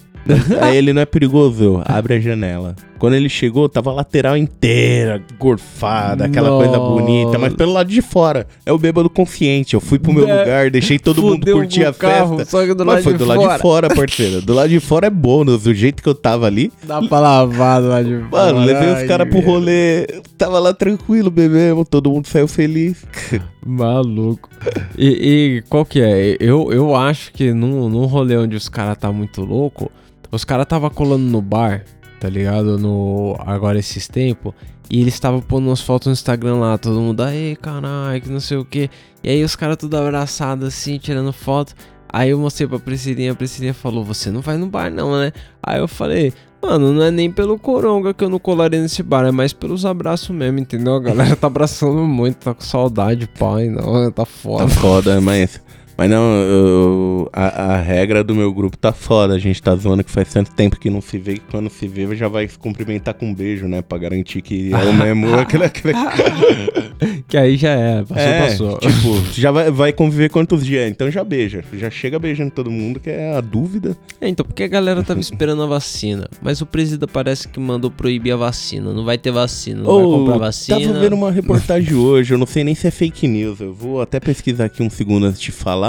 Aí ele não é perigoso, abre a janela. Quando ele chegou, tava a lateral inteira, gorfada, aquela coisa Nossa. bonita, mas pelo lado de fora. É o bêbado consciente. Eu fui pro meu É, lugar, deixei todo mundo Fudeu curtir com a o carro, festa. Só que do Mas lado foi de do lado fora. de fora, parceiro. Do lado de fora é bônus, do jeito que eu tava ali. Dá pra lavar do lado de fora. Mano, levei os caras pro rolê, tava lá tranquilo, bebemos, todo mundo saiu feliz. Maluco. E, e qual que é? Eu, eu acho que num, num rolê onde os caras tá muito louco, os caras tava colando no bar, tá ligado? No, agora esses tempos. E eles estavam pondo umas fotos no Instagram lá, todo mundo, aí caralho, que não sei o que. E aí os caras tudo abraçados assim, tirando foto. Aí eu mostrei pra Priscilinha, a Priscilinha falou, você não vai no bar não, né? Aí eu falei, mano, não é nem pelo coronga que eu não colaria nesse bar, é mais pelos abraços mesmo, entendeu? A galera tá abraçando muito, tá com saudade, pai, não, tá Tá foda. foda, mas. Mas não, eu- a, a regra do meu grupo tá foda. A gente tá zoando que faz tanto tempo que não se vê que quando se vê já vai se cumprimentar com um beijo, né? Pra garantir que é o mesmo. aquele, aquele... Que aí já é, passou, é, passou. Tipo, já vai, vai conviver quantos dias? Então já beija. Já chega beijando todo mundo, que é a dúvida. É, então, porque a galera tava esperando a vacina, mas o presidente parece que mandou proibir a vacina. Não vai ter vacina, não vai comprar vacina. Tava vendo uma reportagem hoje, eu não sei nem se é fake news. Eu vou até pesquisar aqui um segundo antes de falar.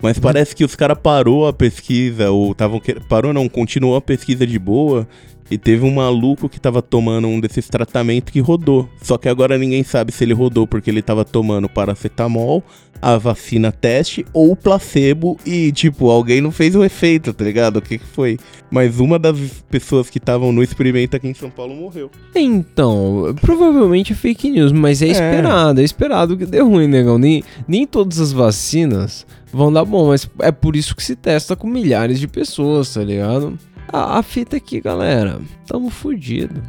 Mas parece que os caras parou a pesquisa, ou estavam. Parou não, continuou a pesquisa de boa. E teve um maluco que tava tomando um desses tratamentos que rodou. Só que agora ninguém sabe se ele rodou porque ele tava tomando paracetamol, a vacina teste ou placebo e, tipo, alguém não fez o efeito, tá ligado? O que, que foi? Mas uma das pessoas que estavam no experimento aqui em São Paulo morreu. Então, provavelmente é fake news, mas é, É. esperado, é esperado que dê ruim, negão. Nem, nem todas as vacinas vão dar bom, mas é por isso que se testa com milhares de pessoas, tá ligado? A, a fita aqui, galera, tamo fudido.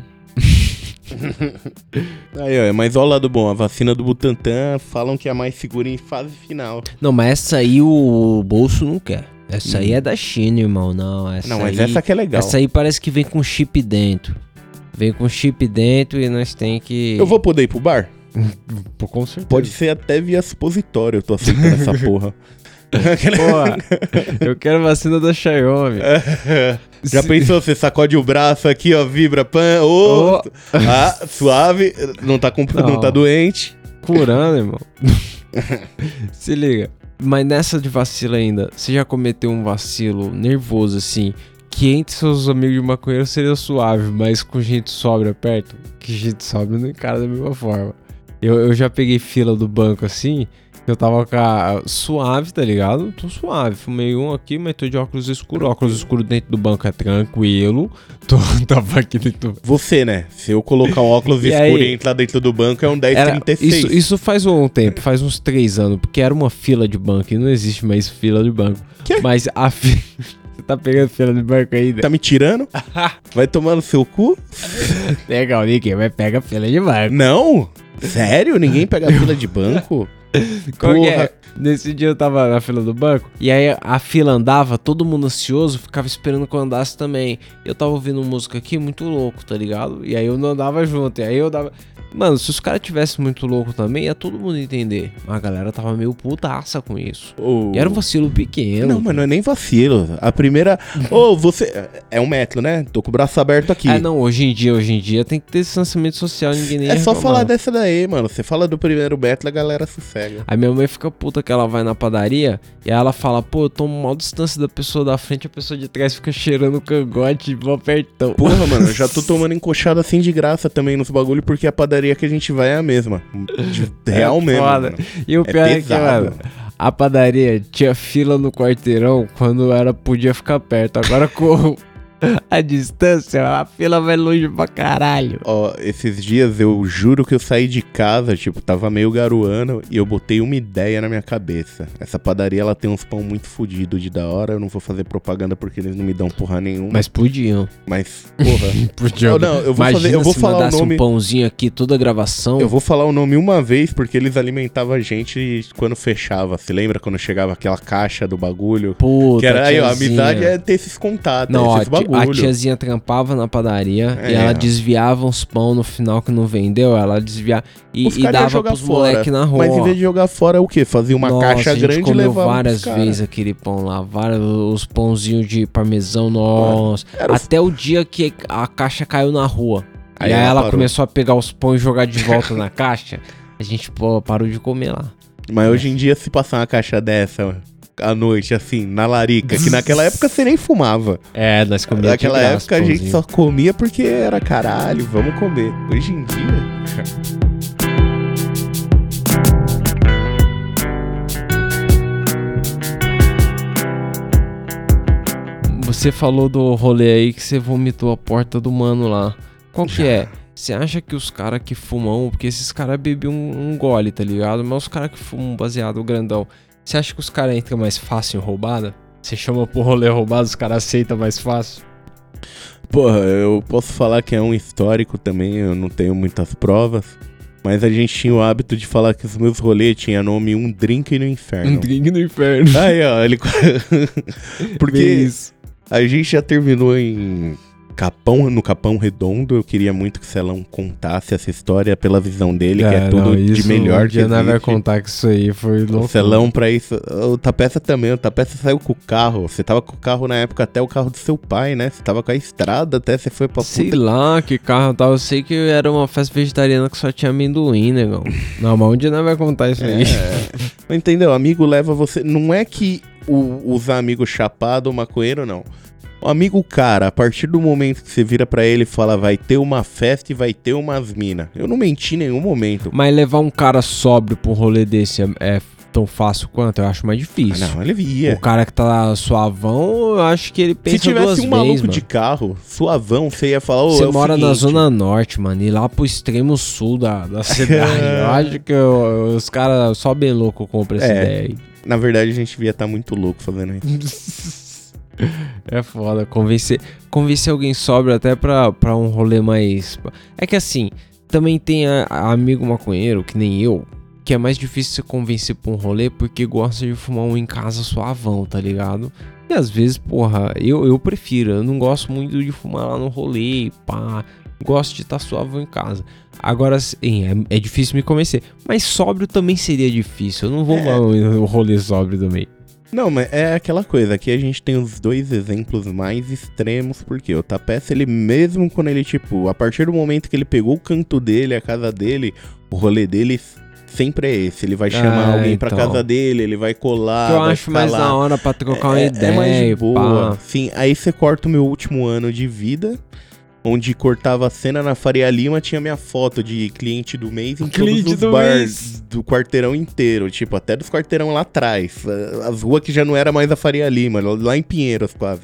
Aí, ó, mas olha o lado bom, a vacina do Butantan falam que é a mais segura em fase final. Não, mas essa aí o bolso não quer. Essa aí é da China, irmão. Não, essa não, mas aí, essa que é legal. Essa aí parece que vem com chip dentro. Vem com chip dentro e nós tem que. Eu vou poder ir pro bar? Com certeza. Pode ser até via supositório, eu tô aceitando essa porra. Porra, eu quero vacina da Xiaomi. Já pensou, você sacode o braço aqui, ó, vibra, pan, ô, Ô. ah, suave, não tá, com, não. Não. tá doente. Curando, irmão. Se liga. Mas nessa de vacilo ainda, você já cometeu um vacilo nervoso assim, que entre seus amigos de maconheiro seria suave, mas com gente sóbria perto, que gente sóbria não encara da mesma forma. Eu, eu já peguei fila do banco assim, eu tava com a, suave, tá ligado? Tô suave, fumei um aqui, mas tô de óculos escuro. Óculos escuro dentro do banco é tranquilo. Tô, tava aqui dentro do Você, né? Se eu colocar um óculos E escuro aí? e entrar dentro do banco, é um Era- 1036. isso, isso faz um tempo, faz uns três anos, porque era uma fila de banco e não existe mais fila de banco. Quê? Mas a fila. Você tá pegando fila de banco ainda? Tá me tirando? Vai tomar no seu cu? Legal, ninguém vai pegar fila de banco. Não? Sério? Ninguém pega fila de banco? Que é? Porra. Nesse dia eu tava na fila do banco e aí a fila andava, todo mundo ansioso, ficava esperando que eu andasse também. Eu tava ouvindo música aqui muito louco, tá ligado? E aí eu não andava junto, e aí eu dava. Mano, se os caras tivessem muito louco também, ia todo mundo entender. A galera tava meio putaça com isso. Ô, E era um vacilo pequeno. Não, mas não é nem vacilo. A primeira. Ô, você. É um método, né? Tô com o braço aberto aqui. Ah, não, hoje em dia, hoje em dia tem que ter distanciamento social, ninguém nem É só reclamar. falar dessa daí, mano. Você fala do primeiro método, a galera sossega. Aí minha mãe fica puta que ela vai na padaria e aí ela fala, pô, eu tomo mal distância da pessoa da frente, a pessoa de trás fica cheirando o cangote, mó pertão. Porra, mano, eu já tô tomando encoxada assim de graça também nos bagulho, porque a padaria que a gente vai é a mesma. De Real É mesmo. foda. E o É pior é, que, pesado. mano, a padaria tinha fila no quarteirão quando era podia ficar perto. Agora com a distância, a fila vai longe pra caralho. Ó, esses dias eu juro que eu saí de casa, tipo, tava meio garoando e eu botei uma ideia na minha cabeça. Essa padaria, ela tem uns pão muito fodido de da hora. Eu não vou fazer propaganda porque eles não me dão porra nenhuma. Mas podiam. Mas, porra. Podiam. Eu- não, eu vou Imagina fazer- eu vou se falar o nome- um pãozinho aqui, toda a gravação. Eu vou falar o nome uma vez porque eles alimentavam a gente quando fechava. Se lembra quando chegava aquela caixa do bagulho? Puta, que era aí, ó, amizade é ter esses contatos, Não, ó, esses a tiazinha trampava na padaria É. e ela desviava uns pão no final que não vendeu, ela desviava e, e dava pros fora, moleque na rua. Mas em vez de jogar fora, é o quê? Fazia uma Nossa, caixa a gente grande e comeu levava várias vezes aquele pão lá, vários, os pãozinhos de parmesão, nossa. Era Até o dia que a caixa caiu na rua. Aí e aí ela começou a pegar os pão e jogar de volta na caixa. A gente pô, parou de comer lá. Mas hoje em dia, se passar uma caixa dessa à noite, assim, na larica, que naquela época você nem fumava. É, nós comíamos Naquela época a gente só comia porque era caralho, vamos comer. Hoje em dia. Você falou do rolê aí que você vomitou a porta do mano lá. Qual que é? Você acha que os caras que fumam, porque esses caras bebem um, um gole, tá ligado? Mas os caras que fumam baseado grandão, você acha que os caras entram mais fácil em roubada? Você chama pro rolê roubado, os caras aceitam mais fácil? Porra, eu posso falar que é um histórico também, eu não tenho muitas provas. Mas a gente tinha o hábito de falar que os meus rolês tinha nome Um Drink no Inferno. Um drink no inferno. Aí, ó, ele. Porque a gente já terminou em Capão, no Capão Redondo. Eu queria muito que o Celão contasse essa história pela visão dele, que é tudo não, de isso melhor um que dia nós vai contar que isso aí foi louco. O Celão pra isso. O Tapeça também. O Tapeça saiu com o carro. Você tava com o carro na época até o carro do seu pai, né? Você tava com a estrada até você foi pra Sei puta. lá que carro tal. Eu sei que era uma festa vegetariana que só tinha amendoim, negão. Não, mas um dia nós vai contar isso aí. É. Entendeu? Amigo leva você. Não é que o, os amigos chapado ou maconheiro, não. Amigo cara, a partir do momento que você vira pra ele e fala vai ter uma festa e vai ter umas minas. Eu não menti em nenhum momento. Mas levar um cara sóbrio pra um rolê desse é, é tão fácil quanto? Eu acho mais Ah, difícil. não, ele via. O cara que tá suavão, eu acho que ele pensa Se tivesse duas um maluco vezes, de carro, suavão, você ia falar, ô, Você é mora na zona norte, mano, e lá pro extremo sul da, da cidade. eu acho que eu- os caras só bem louco compram essa É. ideia aí. Na verdade, a gente devia estar muito louco fazendo isso. É foda, convencer, convencer alguém sóbrio até pra, pra um rolê mais. É que assim, também tem a- a amigo maconheiro, que nem eu, que é mais difícil você convencer pra um rolê porque gosta de fumar um em casa suavão, tá ligado? E às vezes, porra, eu, eu prefiro, eu não gosto muito de fumar lá no rolê, pá. Gosto de estar suavão em casa. Agora, sim, é, é difícil me convencer. Mas sóbrio também seria difícil. Eu não vou É. no rolê sóbrio também. Não, mas é aquela coisa, aqui a gente tem os dois exemplos mais extremos, porque o Tapeça, ele mesmo quando ele, tipo, a partir do momento que ele pegou o canto dele, a casa dele, o rolê dele sempre é esse. Ele vai chamar Ah, alguém pra então. casa dele, ele vai colar, eu vai acho mais lá. da hora pra trocar uma é, ideia. é mais boa. pá. Sim, aí você corta o meu último ano de vida, onde cortava a cena na Faria Lima, tinha minha foto de cliente do mês em Cliente todos os bars mês. do quarteirão inteiro, tipo, até dos quarteirão lá atrás. As ruas que já não era mais a Faria Lima, lá em Pinheiros quase.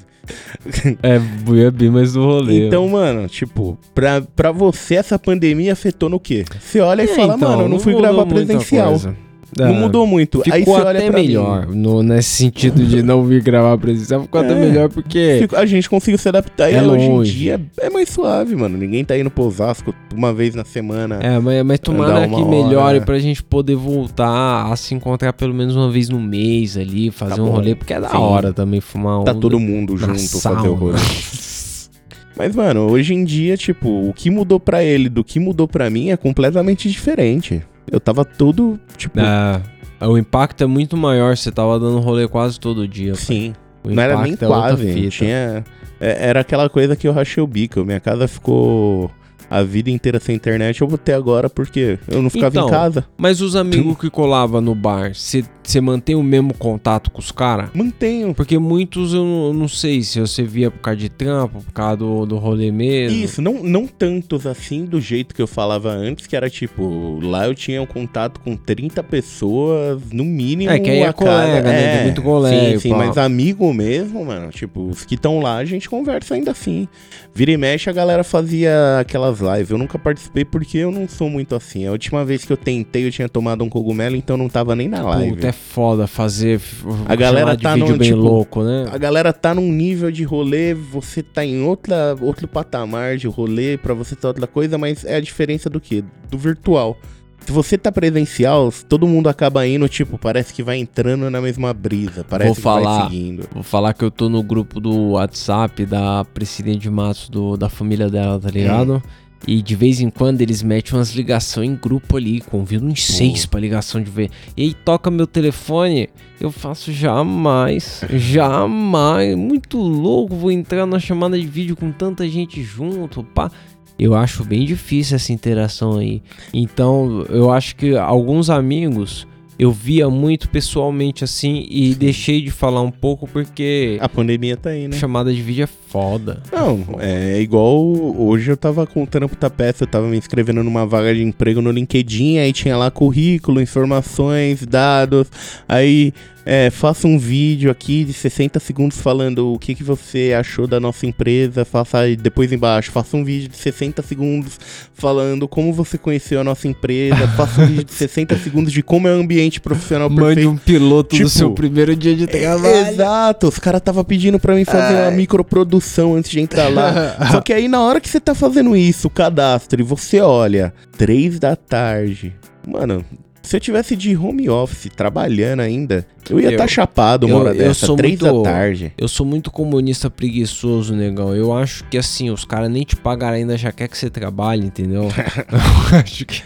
É, é bem mais do rolê. Então, mano, tipo, pra, pra você essa pandemia afetou no quê? Você olha e É, fala, então, mano, eu não fui mudou gravar presencial. coisa. Não É, mudou muito. Aí Ficou até mim. melhor, no, nesse sentido de não vir gravar presencial, ficou até É. melhor porque... Fico- A gente conseguiu se adaptar e É hoje longe. em dia é mais suave, mano. Ninguém tá indo pro Osasco uma vez na semana. É, mas, mas tomara que melhore hora. pra gente poder voltar a se encontrar pelo menos uma vez no mês ali, fazer Tá um rolê, porque é da Sim. hora também fumar um... Tá todo mundo junto fazer o rolê. sauna. Mas, mano, hoje em dia, tipo, o que mudou pra ele do que mudou pra mim é completamente diferente. Eu tava todo, tipo, É, o impacto é muito maior, você tava dando rolê quase todo dia. sim. O Não era nem é quase. Tinha. é- Era aquela coisa que eu rachei o bico. Minha casa ficou a vida inteira sem internet. Eu botei agora porque eu não ficava Então, em casa. Mas os amigos que colavam no bar, você mantém o mesmo contato com os caras? Mantenho. Porque muitos eu não, eu não sei se você via por causa de trampo, por causa do, do rolê mesmo. Isso, não, não tantos assim do jeito que eu falava antes, que era tipo, lá eu tinha um contato com 30 pessoas, no mínimo. É, que aí é cada- colega, né? Tem muito colega, Sim, sim, mas amigo mesmo, mano, tipo, os que estão lá, a gente conversa ainda assim. Vira e mexe, a galera fazia aquelas lives. Eu nunca participei porque eu não sou muito assim. A última vez que eu tentei, eu tinha tomado um cogumelo, então não tava nem na live. Puta, é foda fazer. A galera tá num, tipo, louco, né? A galera tá num nível de rolê, você tá em outra, outro patamar de rolê, pra você tá outra coisa, mas é a diferença do que? Do virtual. Se você tá presencial, todo mundo acaba indo, tipo, parece que vai entrando na mesma brisa, parece Vou que falar. vai seguindo. Vou falar que eu tô no grupo do WhatsApp da Priscilinha de Matos, do, da família dela, tá ligado? Hum. E de vez em quando eles metem umas ligações em grupo ali, convido uns seis pra ligação de ver. E aí toca meu telefone, eu faço jamais, jamais, muito louco, vou entrar na chamada de vídeo com tanta gente junto, pá. Eu acho bem difícil essa interação aí. Então, eu acho que alguns amigos eu via muito pessoalmente assim e deixei de falar um pouco porque A pandemia tá aí, né? chamada de vídeo é foda. Não, é igual hoje eu tava contando pro Tapeça, eu tava me inscrevendo numa vaga de emprego no LinkedIn, aí tinha lá currículo, informações, dados, aí é, faça um vídeo aqui de 60 segundos falando o que, que você achou da nossa empresa, faça aí depois embaixo, faça um vídeo de 60 segundos falando como você conheceu a nossa empresa, faça um vídeo de 60 segundos de como é o ambiente profissional Mande perfeito. um piloto Tipo, do seu primeiro dia de trabalho. Exato, os caras tava pedindo pra mim fazer uma Ai. microprodução instrução antes de entrar lá. Só que aí na hora que você tá fazendo isso, o cadastro, e você olha, três da tarde. Mano, se eu tivesse de home office, trabalhando ainda, eu ia estar tá chapado uma eu, hora eu dessa, sou três muito- da tarde. Eu sou muito comunista preguiçoso, negão. Eu acho que assim, os caras nem te pagaram ainda, já quer que você trabalhe, entendeu? eu acho que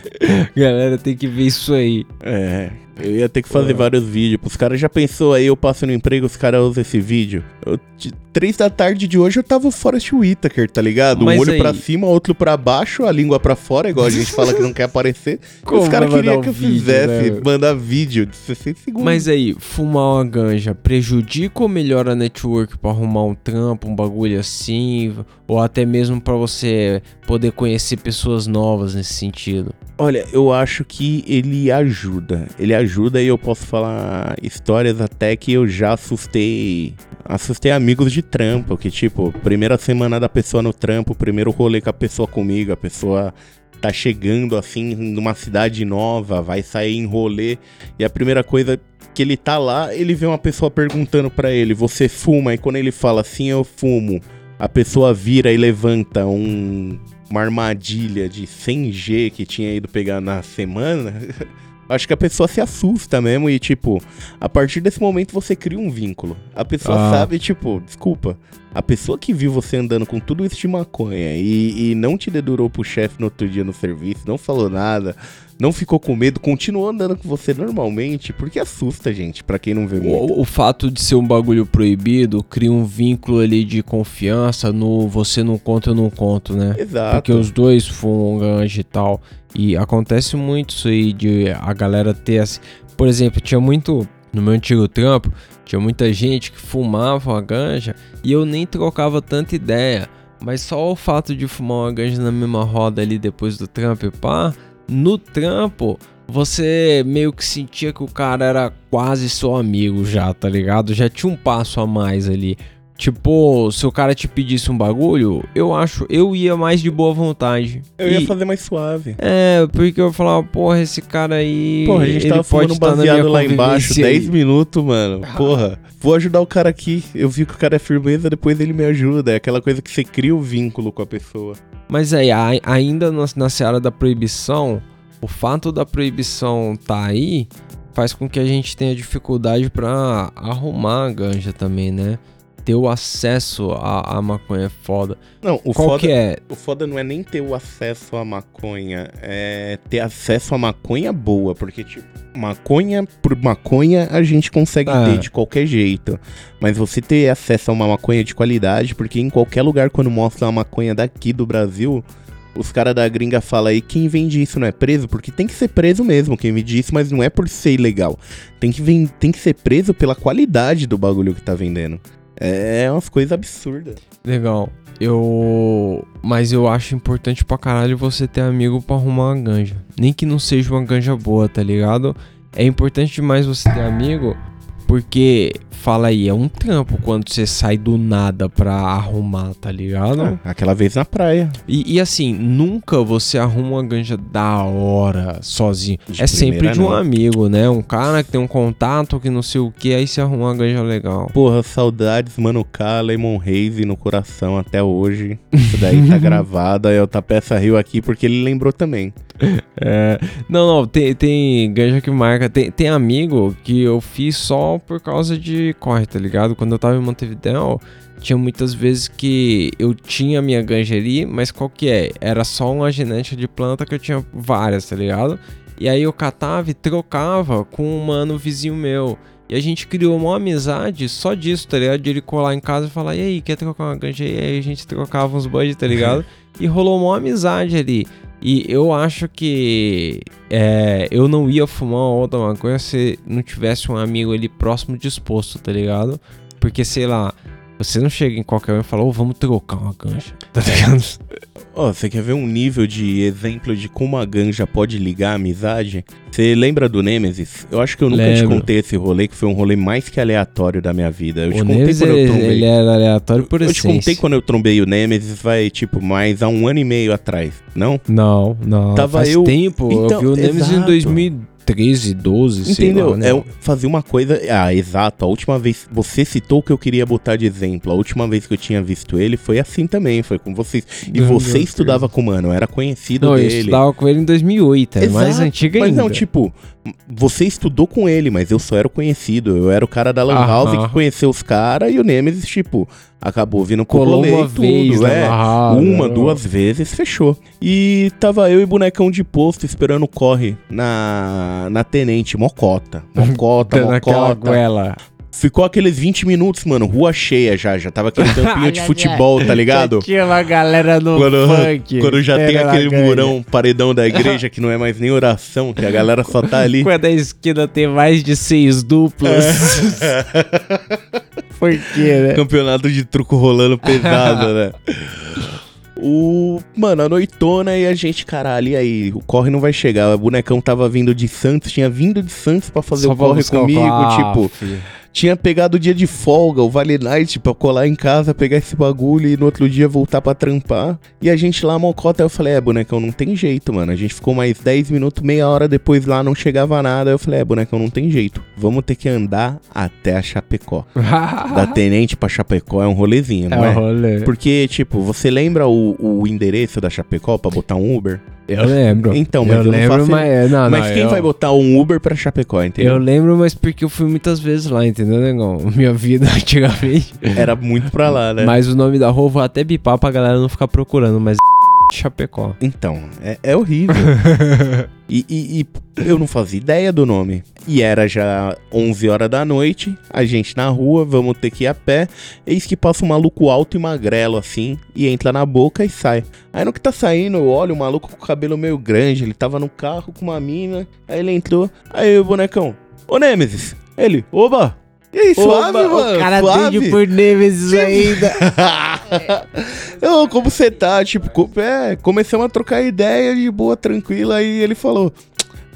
a galera tem que ver isso aí. É, eu ia ter que fazer É. vários vídeos. Os caras já pensou aí, eu passo no emprego, os caras usam esse vídeo. Eu, de- três da tarde de hoje eu tava o Forrest Whitaker, tá ligado? Mas um olho aí- pra cima, outro pra baixo, a língua pra fora, igual a gente fala que não quer aparecer. Como os caras queriam que eu vídeo, fizesse, né? mandar vídeo de 60 segundos. Mas aí, fumar uma ganja prejudica ou melhora a network pra arrumar um trampo, um bagulho assim? Ou até mesmo pra você poder conhecer pessoas novas nesse sentido? Olha, eu acho que ele ajuda. Ele ajuda e eu posso falar histórias até que eu já assustei. Assustei amigos de trampo, que tipo, primeira semana da pessoa no trampo, primeiro rolê com a pessoa comigo, a pessoa tá chegando assim numa cidade nova, vai sair em rolê, e a primeira coisa que ele tá lá, ele vê uma pessoa perguntando pra ele: "Você fuma?" E quando ele fala assim, eu fumo, a pessoa vira e levanta um uma armadilha de 100G que tinha ido pegar na semana, acho que a pessoa se assusta mesmo e, tipo, a partir desse momento você cria um vínculo. A pessoa Ah. sabe, tipo, desculpa, a pessoa que viu você andando com tudo isso de maconha e, e não te dedurou pro chefe no outro dia no serviço, não falou nada, não ficou com medo, continuou andando com você normalmente, porque assusta, gente, pra quem não vê muito. O, o fato de ser um bagulho proibido cria um vínculo ali de confiança no você não conta, eu não conto, né? Exato. Porque os dois fumam ganja e tal. E acontece muito isso aí de a galera ter assim. Por exemplo, tinha muito. No meu antigo trampo, tinha muita gente que fumava uma ganja e eu nem trocava tanta ideia. Mas só o fato de fumar uma ganja na mesma roda ali depois do trampo e pá, no trampo, você meio que sentia que o cara era quase seu amigo já, tá ligado? Já tinha um passo a mais ali. Tipo, se o cara te pedisse um bagulho, eu acho, eu ia mais de boa vontade. Eu ia E- fazer mais suave. É, porque eu falava, porra, esse cara aí. Porra, a gente ele tava pode minha baseado lá embaixo, convivência 10 aí. minutos, mano. Porra, vou ajudar o cara aqui. Eu vi que o cara é firmeza, depois ele me ajuda. É aquela coisa que você cria o vínculo com a pessoa. Mas aí, ainda na, na seara da proibição, o fato da proibição tá aí faz com que a gente tenha dificuldade pra arrumar a ganja também, né? Ter o acesso à, à maconha é foda. Não, o Qual foda, que é? o foda não é nem ter o acesso à maconha, é ter acesso à maconha boa, porque, tipo, maconha por maconha a gente consegue Ah. ter de qualquer jeito. Mas você ter acesso a uma maconha de qualidade, porque em qualquer lugar, quando mostra uma maconha daqui do Brasil, os caras da gringa falam aí, quem vende isso não é preso? Porque tem que ser preso mesmo quem vende isso, mas não é por ser ilegal. Tem que, ven- tem que ser preso pela qualidade do bagulho que tá vendendo. É umas coisas absurdas. Legal. Eu. Mas eu acho importante pra caralho você ter amigo pra arrumar uma ganja. Nem que não seja uma ganja boa, tá ligado? É importante demais você ter amigo, porque, fala aí, é um trampo quando você sai do nada pra arrumar, tá ligado? Ah, aquela vez na praia. E, e assim, nunca você arruma uma ganja da hora sozinho. De é sempre de um não. amigo, né? Um cara que tem um contato que não sei o que, aí você arruma uma ganja legal. Porra, saudades, Mano K, Lemon Haze no coração até hoje. Isso daí tá gravado, aí o Tapeça riu aqui porque ele lembrou também. É, não, não, tem, tem ganja que marca. Tem, tem amigo que eu fiz só por causa de corre, tá ligado? Quando eu tava em Montevideo, tinha muitas vezes que eu tinha minha ganja ali, mas qual que é? Era só uma genética de planta que eu tinha várias, tá ligado? E aí eu catava e trocava com um mano vizinho meu. E a gente criou uma amizade só disso, tá ligado? De ele colar em casa e falar, e aí, quer trocar uma ganja? E aí a gente trocava uns buds, tá ligado? e rolou uma amizade ali. E eu acho que é, eu não ia fumar uma outra maconha se não tivesse um amigo ali próximo disposto, tá ligado? Porque, sei lá, você não chega em qualquer um e fala, ô, vamos trocar uma ganja, tá ligado? Ó, você quer ver um nível de exemplo de como a ganja pode ligar a amizade? Você lembra do Nemesis? Eu acho que eu nunca te Lembro. contei esse rolê, que foi um rolê mais que aleatório da minha vida. Eu te o contei Neves, quando eu trombei. ele era aleatório por eu te essência. contei quando eu trombei o Nemesis, vai, tipo, mais há um ano e meio atrás, não? Não, não, Tava faz eu- tempo. Então, eu vi o Nemesis em exato. 13, 12, Entendeu? lá, né? É fazer uma coisa. Ah, exato. A última vez. Você citou o que eu queria botar de exemplo. A última vez que eu tinha visto ele foi assim também. Foi com vocês. E Meu você Deus. estudava com o mano, era conhecido Não, eu dele. estudava com ele em 2008, é mais Exato, antiga Mas ainda. não, tipo, você estudou com ele, mas eu só era o conhecido. Eu era o cara da Lan House que conheceu os caras e o Nemesis, tipo, acabou vindo pro Colou rolê uma e tudo. vez é. House, Uma, né? duas vezes, fechou. E tava eu e bonecão de posto esperando o corre na, na Tenente, mocota. Mocota, mocota. goela. Ficou aqueles 20 minutos, mano, rua cheia já. Já tava aquele campinho de futebol, tá ligado? Uma galera no Quando, funk. quando já tem aquele ganha. murão, paredão da igreja, que não é mais nem oração, que a galera só tá ali. Quando a esquina tem mais de seis duplos. Por quê, né? Campeonato de truco rolando pesado, né? O. Mano, a noitona e a gente, caralho, e aí? O corre não vai chegar. O bonecão tava vindo de Santos, tinha vindo de Santos pra fazer Só o corre comigo, carro, tipo. filho. Tinha pegado o dia de folga, o Vale Night, pra colar em casa, pegar esse bagulho e no outro dia voltar pra trampar. E a gente lá, mocota, eu falei, é, bonecão, não tem jeito, mano. A gente ficou mais 10 minutos, meia hora depois lá, não chegava nada. Eu falei, é, bonecão, não tem jeito. Vamos ter que andar até a Chapecó. Da Tenente pra Chapecó é um rolezinho, não É é? o rolê. Porque, tipo, você lembra o, o endereço da Chapecó pra botar um Uber? Eu lembro. Então, mas eu, eu não lembro, faço- mas... Não, Mas não, quem eu- vai botar um Uber pra Chapecó, entendeu? Eu lembro, mas porque eu fui muitas vezes lá, entendeu, negão? Minha vida antigamente. Era muito pra lá, né? Mas o nome da rua eu vou até bipar pra galera não ficar procurando, mas Chapecó. Então, é, é horrível. e, e- e eu não fazia ideia do nome. E era já 11 horas da noite, a gente na rua, vamos ter que ir a pé. Eis que passa um maluco alto e magrelo assim, e entra na boca e sai. Aí no que tá saindo, eu olho o maluco com o cabelo meio grande, ele tava no carro com uma mina. Aí ele entrou, aí o bonecão, ô Nemesis, ele, oba! E aí, suave, Oba, mano? O cara suave? atende por Nemesis ainda. Eu, como você tá? Tipo, é, começamos a trocar ideia de boa, tranquila, aí ele falou.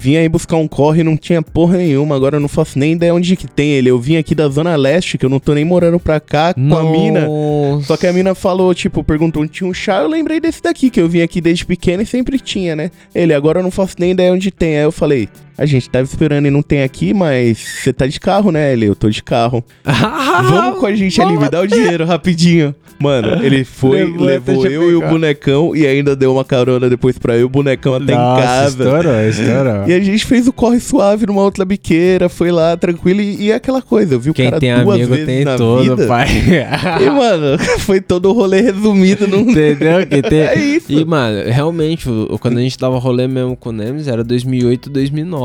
Vim aí buscar um corre, não tinha porra nenhuma, agora eu não faço nem ideia onde que tem ele. Eu vim aqui da Zona Leste, que eu não tô nem morando pra cá, com a mina. Nossa. Só que a mina falou, tipo, perguntou onde tinha um chá, eu lembrei desse daqui, que eu vim aqui desde pequeno e sempre tinha, né? Ele, agora eu não faço nem ideia onde tem. Aí eu falei, a gente tava esperando e não tem aqui, mas você tá de carro, né? Ele, eu tô de carro. Vamos com a gente ali, me dá o dinheiro rapidinho. Mano, ele foi, levou deixa eu eu e o bonecão e ainda deu uma carona depois pra eu e o bonecão até Nossa, em casa. estourou, estourou. E a gente fez o corre suave numa outra biqueira, foi lá tranquilo e, e é aquela coisa, eu vi o Quem cara tem duas amigo vezes tem na todo, vida. pai. E, mano, foi todo o rolê resumido num... Entendeu? Que tem... É isso. E, mano, realmente, quando a gente dava rolê mesmo com o Nemes, era 2008, 2009.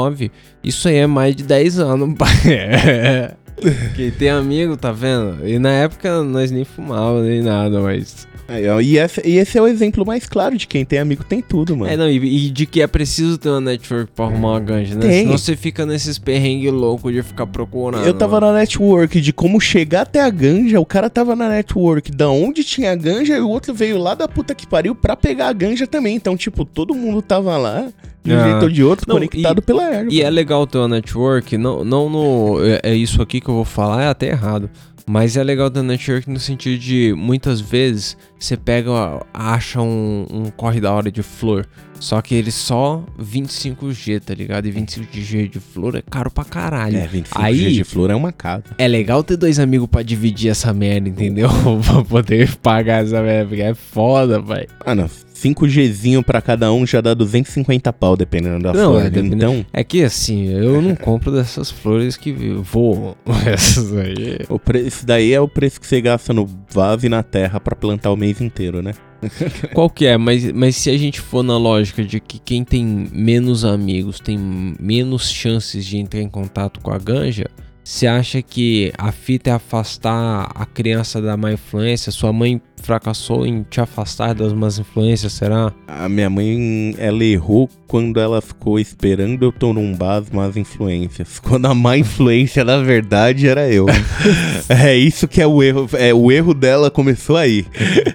Isso aí é mais de 10 anos, pai. Quem tem amigo, tá vendo? E na época nós nem fumávamos nem nada, mas. Ó, e, essa- e esse é o exemplo mais claro de quem tem amigo tem tudo, mano. É, não, e, e de que é preciso ter uma network pra arrumar uma ganja, né? Tem. Senão você fica nesses perrengues loucos de ficar procurando. Eu tava mano. na network de como chegar até a ganja, o cara tava na network da onde tinha a ganja e o outro veio lá da puta que pariu pra pegar a ganja também. Então, tipo, todo mundo tava lá, de um Ah. jeito ou de outro, Não, conectado e- pela erva. E é legal ter uma network, não, não no. É, é isso aqui que eu vou falar, é até errado. Mas é legal ter network no sentido de muitas vezes você pega, acha um, um corre da hora de flor. Só que ele só 25G, tá ligado? E 25G de flor é caro pra caralho. É, 25 Aí- de flor é uma casa. É legal ter dois amigos pra dividir essa merda, entendeu? pra poder pagar essa merda, porque é foda, pai. Ah, não. 5Gzinho pra cada um já dá 250 pau, dependendo da Não, flor. é, dependendo- Então, É que assim, eu não compro dessas flores que voam. Essas aí. o pre... esse daí é o preço que você gasta no vaso e na terra pra plantar o mês inteiro, né? Qual que é? Mas, mas se a gente for na lógica de que quem tem menos amigos tem menos chances de entrar em contato com a ganja, você acha que a fita é afastar a criança da má influência? Sua mãe fracassou em te afastar das más influências, será? A minha mãe, ela errou quando ela ficou esperando eu tomar as más influências. Quando a má influência, na verdade, era eu. é isso que é o erro. É, o erro dela começou aí.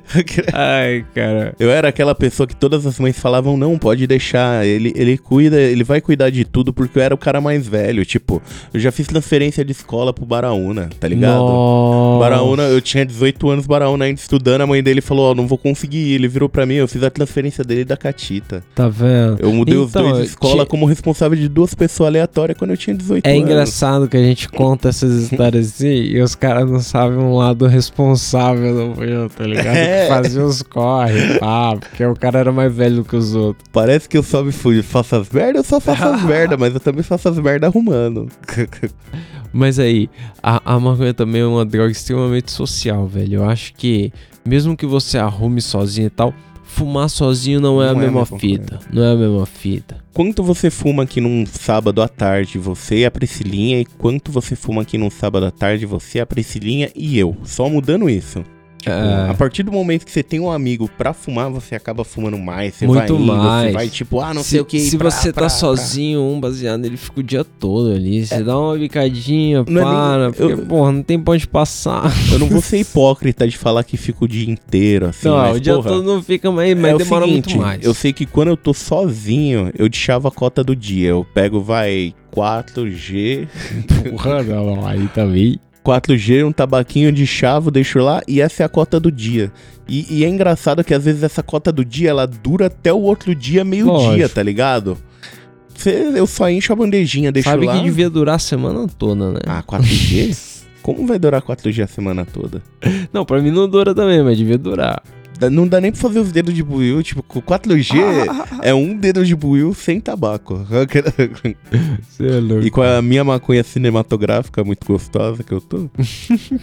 Ai, cara. Eu era aquela pessoa que todas as mães falavam, não, pode deixar, ele, ele cuida, ele vai cuidar de tudo, porque eu era o cara mais velho. Tipo, eu já fiz transferência de escola pro Baraúna, tá ligado? Nossa. Baraúna, eu tinha 18 anos, Baraúna ainda estudando mudando, a mãe dele falou, ó, não vou conseguir. Ele virou pra mim, eu fiz a transferência dele da Catita. Tá vendo? Eu mudei os Então, dois de escola ti- como responsável de duas pessoas aleatórias quando eu tinha 18 É anos. engraçado que a gente conta essas histórias assim e os caras não sabem um lado responsável do Will, tá ligado? É. Que fazia os corre, pá, porque o cara era mais velho que os outros. Parece que eu só me fui, faço as merdas, eu só faço as merdas, mas eu também faço as merdas arrumando. Mas aí, a, a maconha também é uma droga extremamente social, velho. Eu acho que, mesmo que você arrume sozinho e tal, fumar sozinho não é a Não é a mesma mesma fita. Não é a mesma fita. Quanto você fuma aqui num sábado à tarde, você e a Priscilinha, e quanto você fuma aqui num sábado à tarde, você, a Priscilinha e eu. Só mudando isso. Tipo, É. A partir do momento que você tem um amigo pra fumar, você acaba fumando mais, você Muito vai indo, mais. você vai tipo, ah, não se, sei o que. Se pra- você pra- tá pra- sozinho, um baseado, ele fica o dia todo ali. Você dá uma bicadinha, Não é para, nem- porque, eu- porra, não tem pra onde passar. Eu não vou ser hipócrita de falar que fico o dia inteiro, assim, não, mas, o dia porra, todo não fica, mas, mas é o demora seguinte, muito mais. Eu sei que quando eu tô sozinho, eu deixava a cota do dia. Eu pego, vai, 4G, Porra, não, aí também. 4G, um tabaquinho de chavo, deixo lá e essa é a cota do dia. E, e é engraçado que às vezes essa cota do dia ela dura até o outro dia, meio-dia, tá ligado? Cê- eu só encho a bandejinha, deixo Sabe lá. que devia durar a semana toda, né? Ah, 4G? Como vai durar 4G a semana toda? Não, pra mim não dura também, mas devia durar. Não dá nem pra fazer os dedos de buiu, tipo, com 4G é um dedo de buiu sem tabaco. Você é louco. e com a minha maconha cinematográfica muito gostosa que eu tô.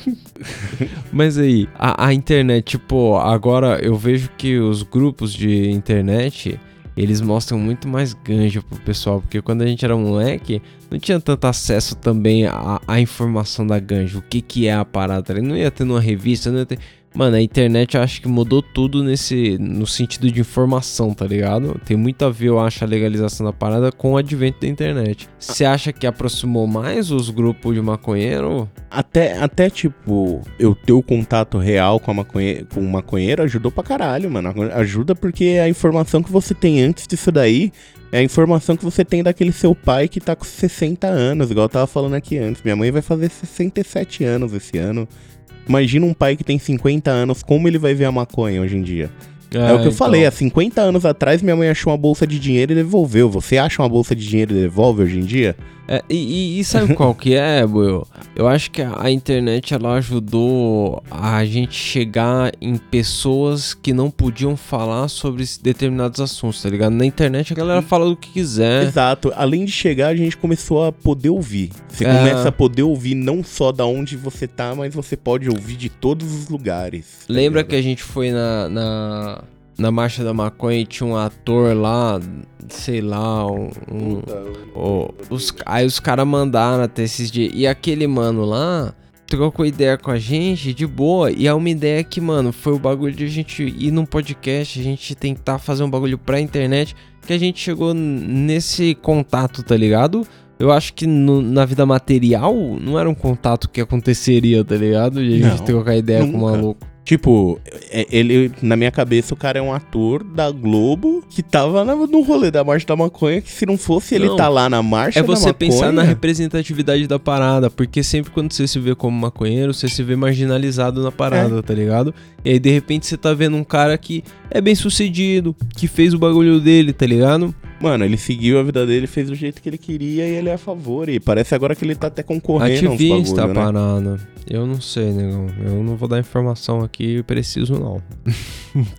Mas aí, a, a internet, tipo, agora eu vejo que os grupos de internet, eles mostram muito mais ganja pro pessoal, porque quando a gente era moleque, não tinha tanto acesso também à, à informação da ganja, o que que é a parada, né? não ia ter numa revista, não ia ter... Mano, a internet eu acho que mudou tudo nesse no sentido de informação, tá ligado? Tem muito a ver, eu acho, a legalização da parada com o advento da internet. Você acha que aproximou mais os grupos de maconheiro? Até, até tipo, eu ter o contato real com, a maconhe com o maconheiro ajudou pra caralho, mano. Ajuda porque a informação que você tem antes disso daí é a informação que você tem daquele seu pai que tá com 60 anos, igual eu tava falando aqui antes. Minha mãe vai fazer 67 anos esse ano. Imagina um pai que tem 50 anos, como ele vai ver a maconha hoje em dia? É, o que eu falei, há 50 anos atrás minha mãe achou uma bolsa de dinheiro e devolveu. Você acha uma bolsa de dinheiro e devolve hoje em dia? É, e, e- sabe qual que é, Will? Eu acho que a, internet ela ajudou a gente chegar em pessoas que não podiam falar sobre determinados assuntos, tá ligado? Na internet a galera fala do que quiser. Exato. Além de chegar, a gente começou a poder ouvir. Você É. começa a poder ouvir não só da onde você tá, mas você pode ouvir de todos os lugares. tá Lembra que a gente foi na, na, na Marcha da Maconha e tinha um ator lá, sei lá, um. um- o- os, aí os caras mandaram até esses dias. E aquele mano lá trocou ideia com a gente de boa. E é uma ideia que, mano, foi o bagulho de a gente ir num podcast, a gente tentar fazer um bagulho pra internet. Que a gente chegou nesse contato, tá ligado? Eu acho que no- na vida material não era um contato que aconteceria, tá ligado? E a gente Não, trocar ideia com o nunca. maluco. Tipo, é- ele, na minha cabeça, o cara é um ator da Globo que tava no rolê da Marcha da Maconha, que se não fosse ele Não. tá lá na Marcha É da você Maconha... pensar na representatividade da parada, porque sempre quando você se vê como maconheiro, você se vê marginalizado na parada, tá ligado? E aí de repente você tá vendo um cara que é bem sucedido, que fez o bagulho dele, tá ligado? Mano, ele seguiu a vida dele, fez do jeito que ele queria e ele é a favor. E parece agora que ele tá até concorrendo Ativista uns bagulho, né? parada. Eu não sei, negão. Eu não vou dar informação aqui preciso, não.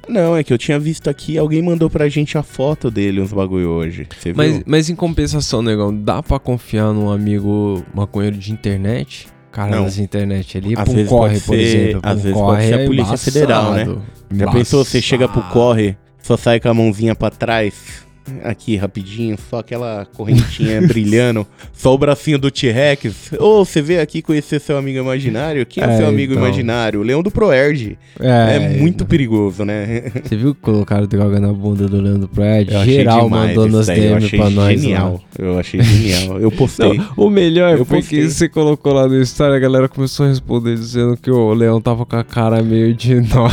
Não, é que eu tinha visto aqui, alguém mandou pra gente a foto dele, uns bagulho hoje. Você Mas, viu? mas em compensação, negão, dá pra confiar num amigo maconheiro de internet? Cara Não. das internet ali, Às vezes corre, pode por exemplo. às vezes pode corre ser a é Polícia Federal, né? embaçado. Já pensou, você chega pro Embaçado. corre, só sai com a mãozinha pra trás, aqui rapidinho, só aquela correntinha brilhando, só o bracinho do T-Rex. Ô, você veio aqui conhecer seu amigo imaginário? Quem é, É, seu amigo então. imaginário? O Leão do Proerd. É, muito perigoso, né? Você viu que colocaram droga na bunda do Leandro Proerd? Eu Geral mandou nas eu DM pra nós. genial. Lá. Eu achei genial. Eu postei. Não, o melhor Eu foi que postei. você colocou lá no Story, a galera começou a responder dizendo que o Leão tava com a cara meio de nó.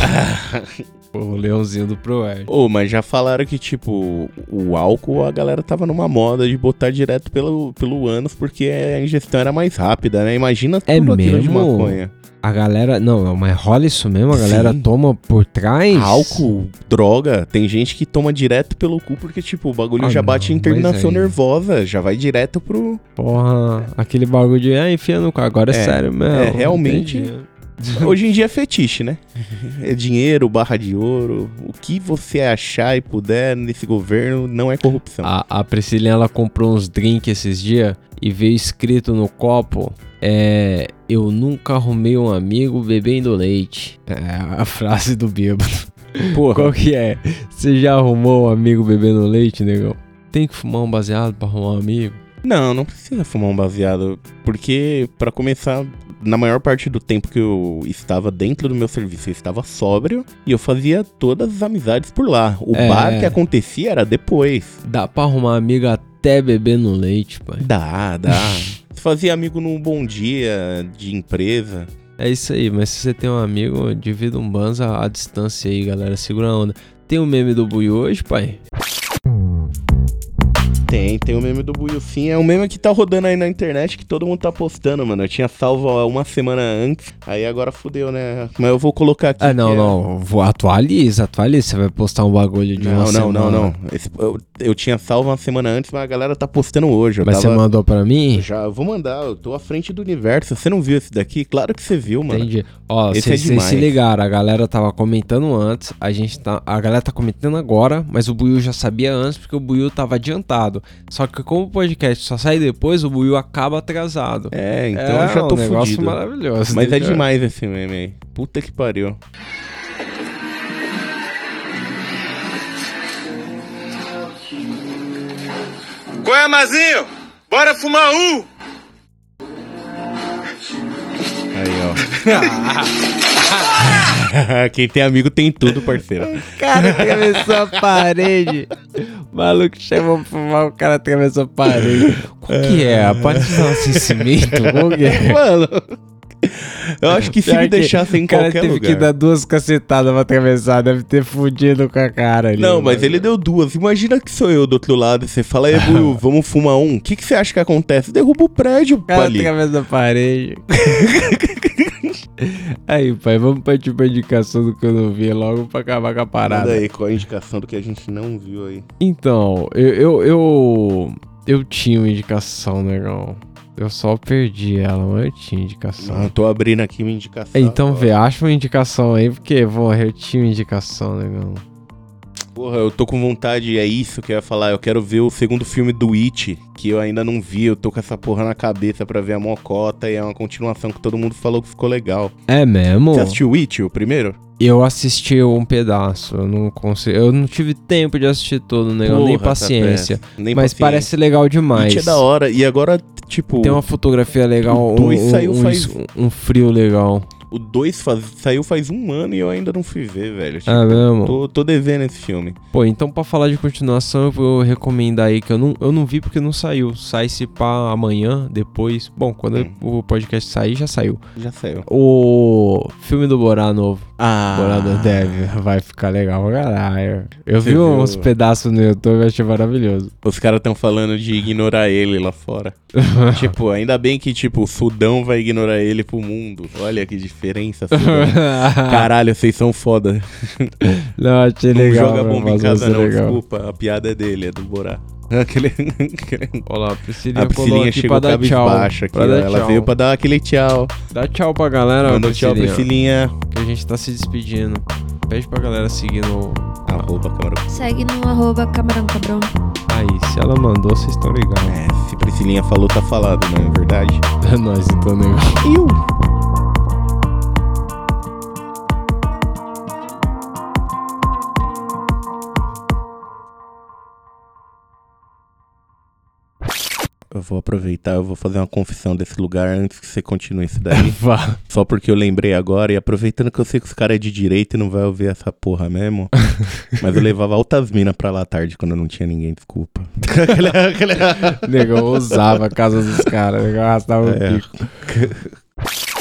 O leãozinho do Proerd. Ô, mas já falaram que, tipo, o álcool a galera tava numa moda de botar direto pelo, pelo ânus porque a ingestão era mais rápida, né? Imagina tudo É aquilo de mesmo? maconha. A galera. Não, mas rola isso mesmo? A galera Sim. toma por trás? Álcool, droga, tem gente que toma direto pelo cu porque, tipo, o bagulho Ah, já não, bate em terminação nervosa, já vai direto pro. Porra, aquele bagulho de. Ah, enfia no cu. Agora é, É, sério mesmo. é, realmente- entendi. Hoje em dia é fetiche, né? É dinheiro, barra de ouro. O que você achar e puder nesse governo não é corrupção. A, a Priscilinha, ela comprou uns drinks esses dias e veio escrito no copo: É. Eu nunca arrumei um amigo bebendo leite. É a frase do bêbado. Porra. Qual que é? Você já arrumou um amigo bebendo leite, negão? Tem que fumar um baseado pra arrumar um amigo? Não, não precisa fumar um baseado. Porque, pra começar, na maior parte do tempo que eu estava dentro do meu serviço, eu estava sóbrio e eu fazia todas as amizades por lá. O É. bar que acontecia era depois. Dá pra arrumar amigo até bebendo leite, pai. Dá, dá. Fazia amigo num bom dia de empresa. É isso aí, mas se você tem um amigo, divida um banza à distância aí, galera. Segura a onda. Tem o meme do Bui hoje, pai? Tem, tem o meme do Buiu sim. É um meme que tá rodando aí na internet que todo mundo tá postando, mano. Eu tinha salvo uma semana antes, aí agora fudeu, né? Mas eu vou colocar aqui. Ah, não, é- não. Vou, atualiza, atualiza. Você vai postar um bagulho de uma Não, não, semana. não, não. Esse- eu, eu tinha salvo uma semana antes, mas a galera tá postando hoje. Mas tava, você mandou pra mim? Já, eu vou mandar, eu tô à frente do universo. Você não viu esse daqui? Claro que você viu, mano. Entendi. Ó, vocês é se ligaram, a galera tava comentando antes, a gente tá. A galera tá comentando agora, mas o Buiu já sabia antes, porque o Buiu tava adiantado. Só que como o podcast só sai depois, o Buiu acaba atrasado. É, então é eu já tô um negócio fudido. maravilhoso. Mas é demais esse meme aí. Puta que pariu. Qual é, Mazinho? Bora fumar um! Aí, ó. Quem tem amigo tem tudo, parceiro. O cara atravessou a parede. O maluco chamou pra fumar, o cara atravessou a parede. Qual que é? A parte do nascimento? Qual que é? Mano, eu acho que se Pior me que deixassem em O cara qualquer teve lugar. que dar duas cacetadas pra atravessar, deve ter fudido com a cara ali. Não, mas ele deu duas. Imagina que sou eu do outro lado. e Você fala, aí, Buiu, vamos fumar um. O que, que você acha que acontece? Derruba o prédio, O cara ali. atravessa a parede. Aí, pai, vamos partir pra indicação do que eu não vi logo pra acabar com a parada. Manda aí, qual a indicação do que a gente não viu aí? Então, eu, eu, eu, eu tinha uma indicação, negão. Eu só perdi ela, mas eu tinha indicação. Não, eu tô abrindo aqui uma indicação. então, agora. vê, acha uma indicação aí, porque, porra, eu tinha uma indicação, negão. Porra, eu tô com vontade, é isso que eu ia falar. Eu quero ver o segundo filme do It, que eu ainda não vi. Eu tô com essa porra na cabeça pra ver a mocota e é uma continuação que todo mundo falou que ficou legal. É mesmo? Você assistiu o It, o primeiro? Eu assisti um pedaço, eu não consigo, eu não tive tempo de assistir todo, negão, nem Porra, paciência. Tapete. Nem Mas paciência. parece legal demais. It é da hora. E agora, tipo, Tem uma fotografia legal, um, um- saiu faz- um frio legal. O 2 saiu faz um ano e eu ainda não fui ver, velho. Tipo, É mesmo? tô, tô devendo esse filme. Pô, então pra falar de continuação, eu vou recomendar aí que eu não, eu não vi porque não saiu. Sai se pá amanhã, depois. Bom, quando Hum. o podcast sair, já saiu. Já saiu. O filme do Borá novo. Ah. Borá do Dev. Vai ficar legal pra caralho. Eu Você vi viu? uns pedaços no YouTube e achei maravilhoso. Os caras tão falando de ignorar ele lá fora. tipo, ainda bem que, tipo, o Sudão vai ignorar ele pro mundo. Olha que diferença, Sudão. Caralho, vocês são foda. não, achei Não legal. joga mas bomba em casa, não. legal. Desculpa, a piada é dele, é do Borá. Aquele... aquele- Olha lá, a Priscilinha, A Priscilinha chegou pra dar tchau. aqui, pra dar Ela tchau. veio pra dar aquele tchau. Dá tchau pra galera, Mandou tchau, Priscilinha. Priscilinha. Que a gente tá se despedindo. Pede pra galera seguir no. Arroba câmera. Segue no arroba camarão cabrão. Aí, se ela mandou, vocês estão ligados. É, se Priscilinha falou, tá falado, não é verdade? É nóis, então, nego. Iu. Eu vou aproveitar, eu vou fazer uma confissão desse lugar antes que você continue isso daí. Vá. Só porque eu lembrei agora, e aproveitando que eu sei que os caras é de direita e não vai ouvir essa porra mesmo. mas eu levava altas minas pra lá tarde quando não tinha ninguém, desculpa. Negão usava a casa dos caras, arrastava o É. pico.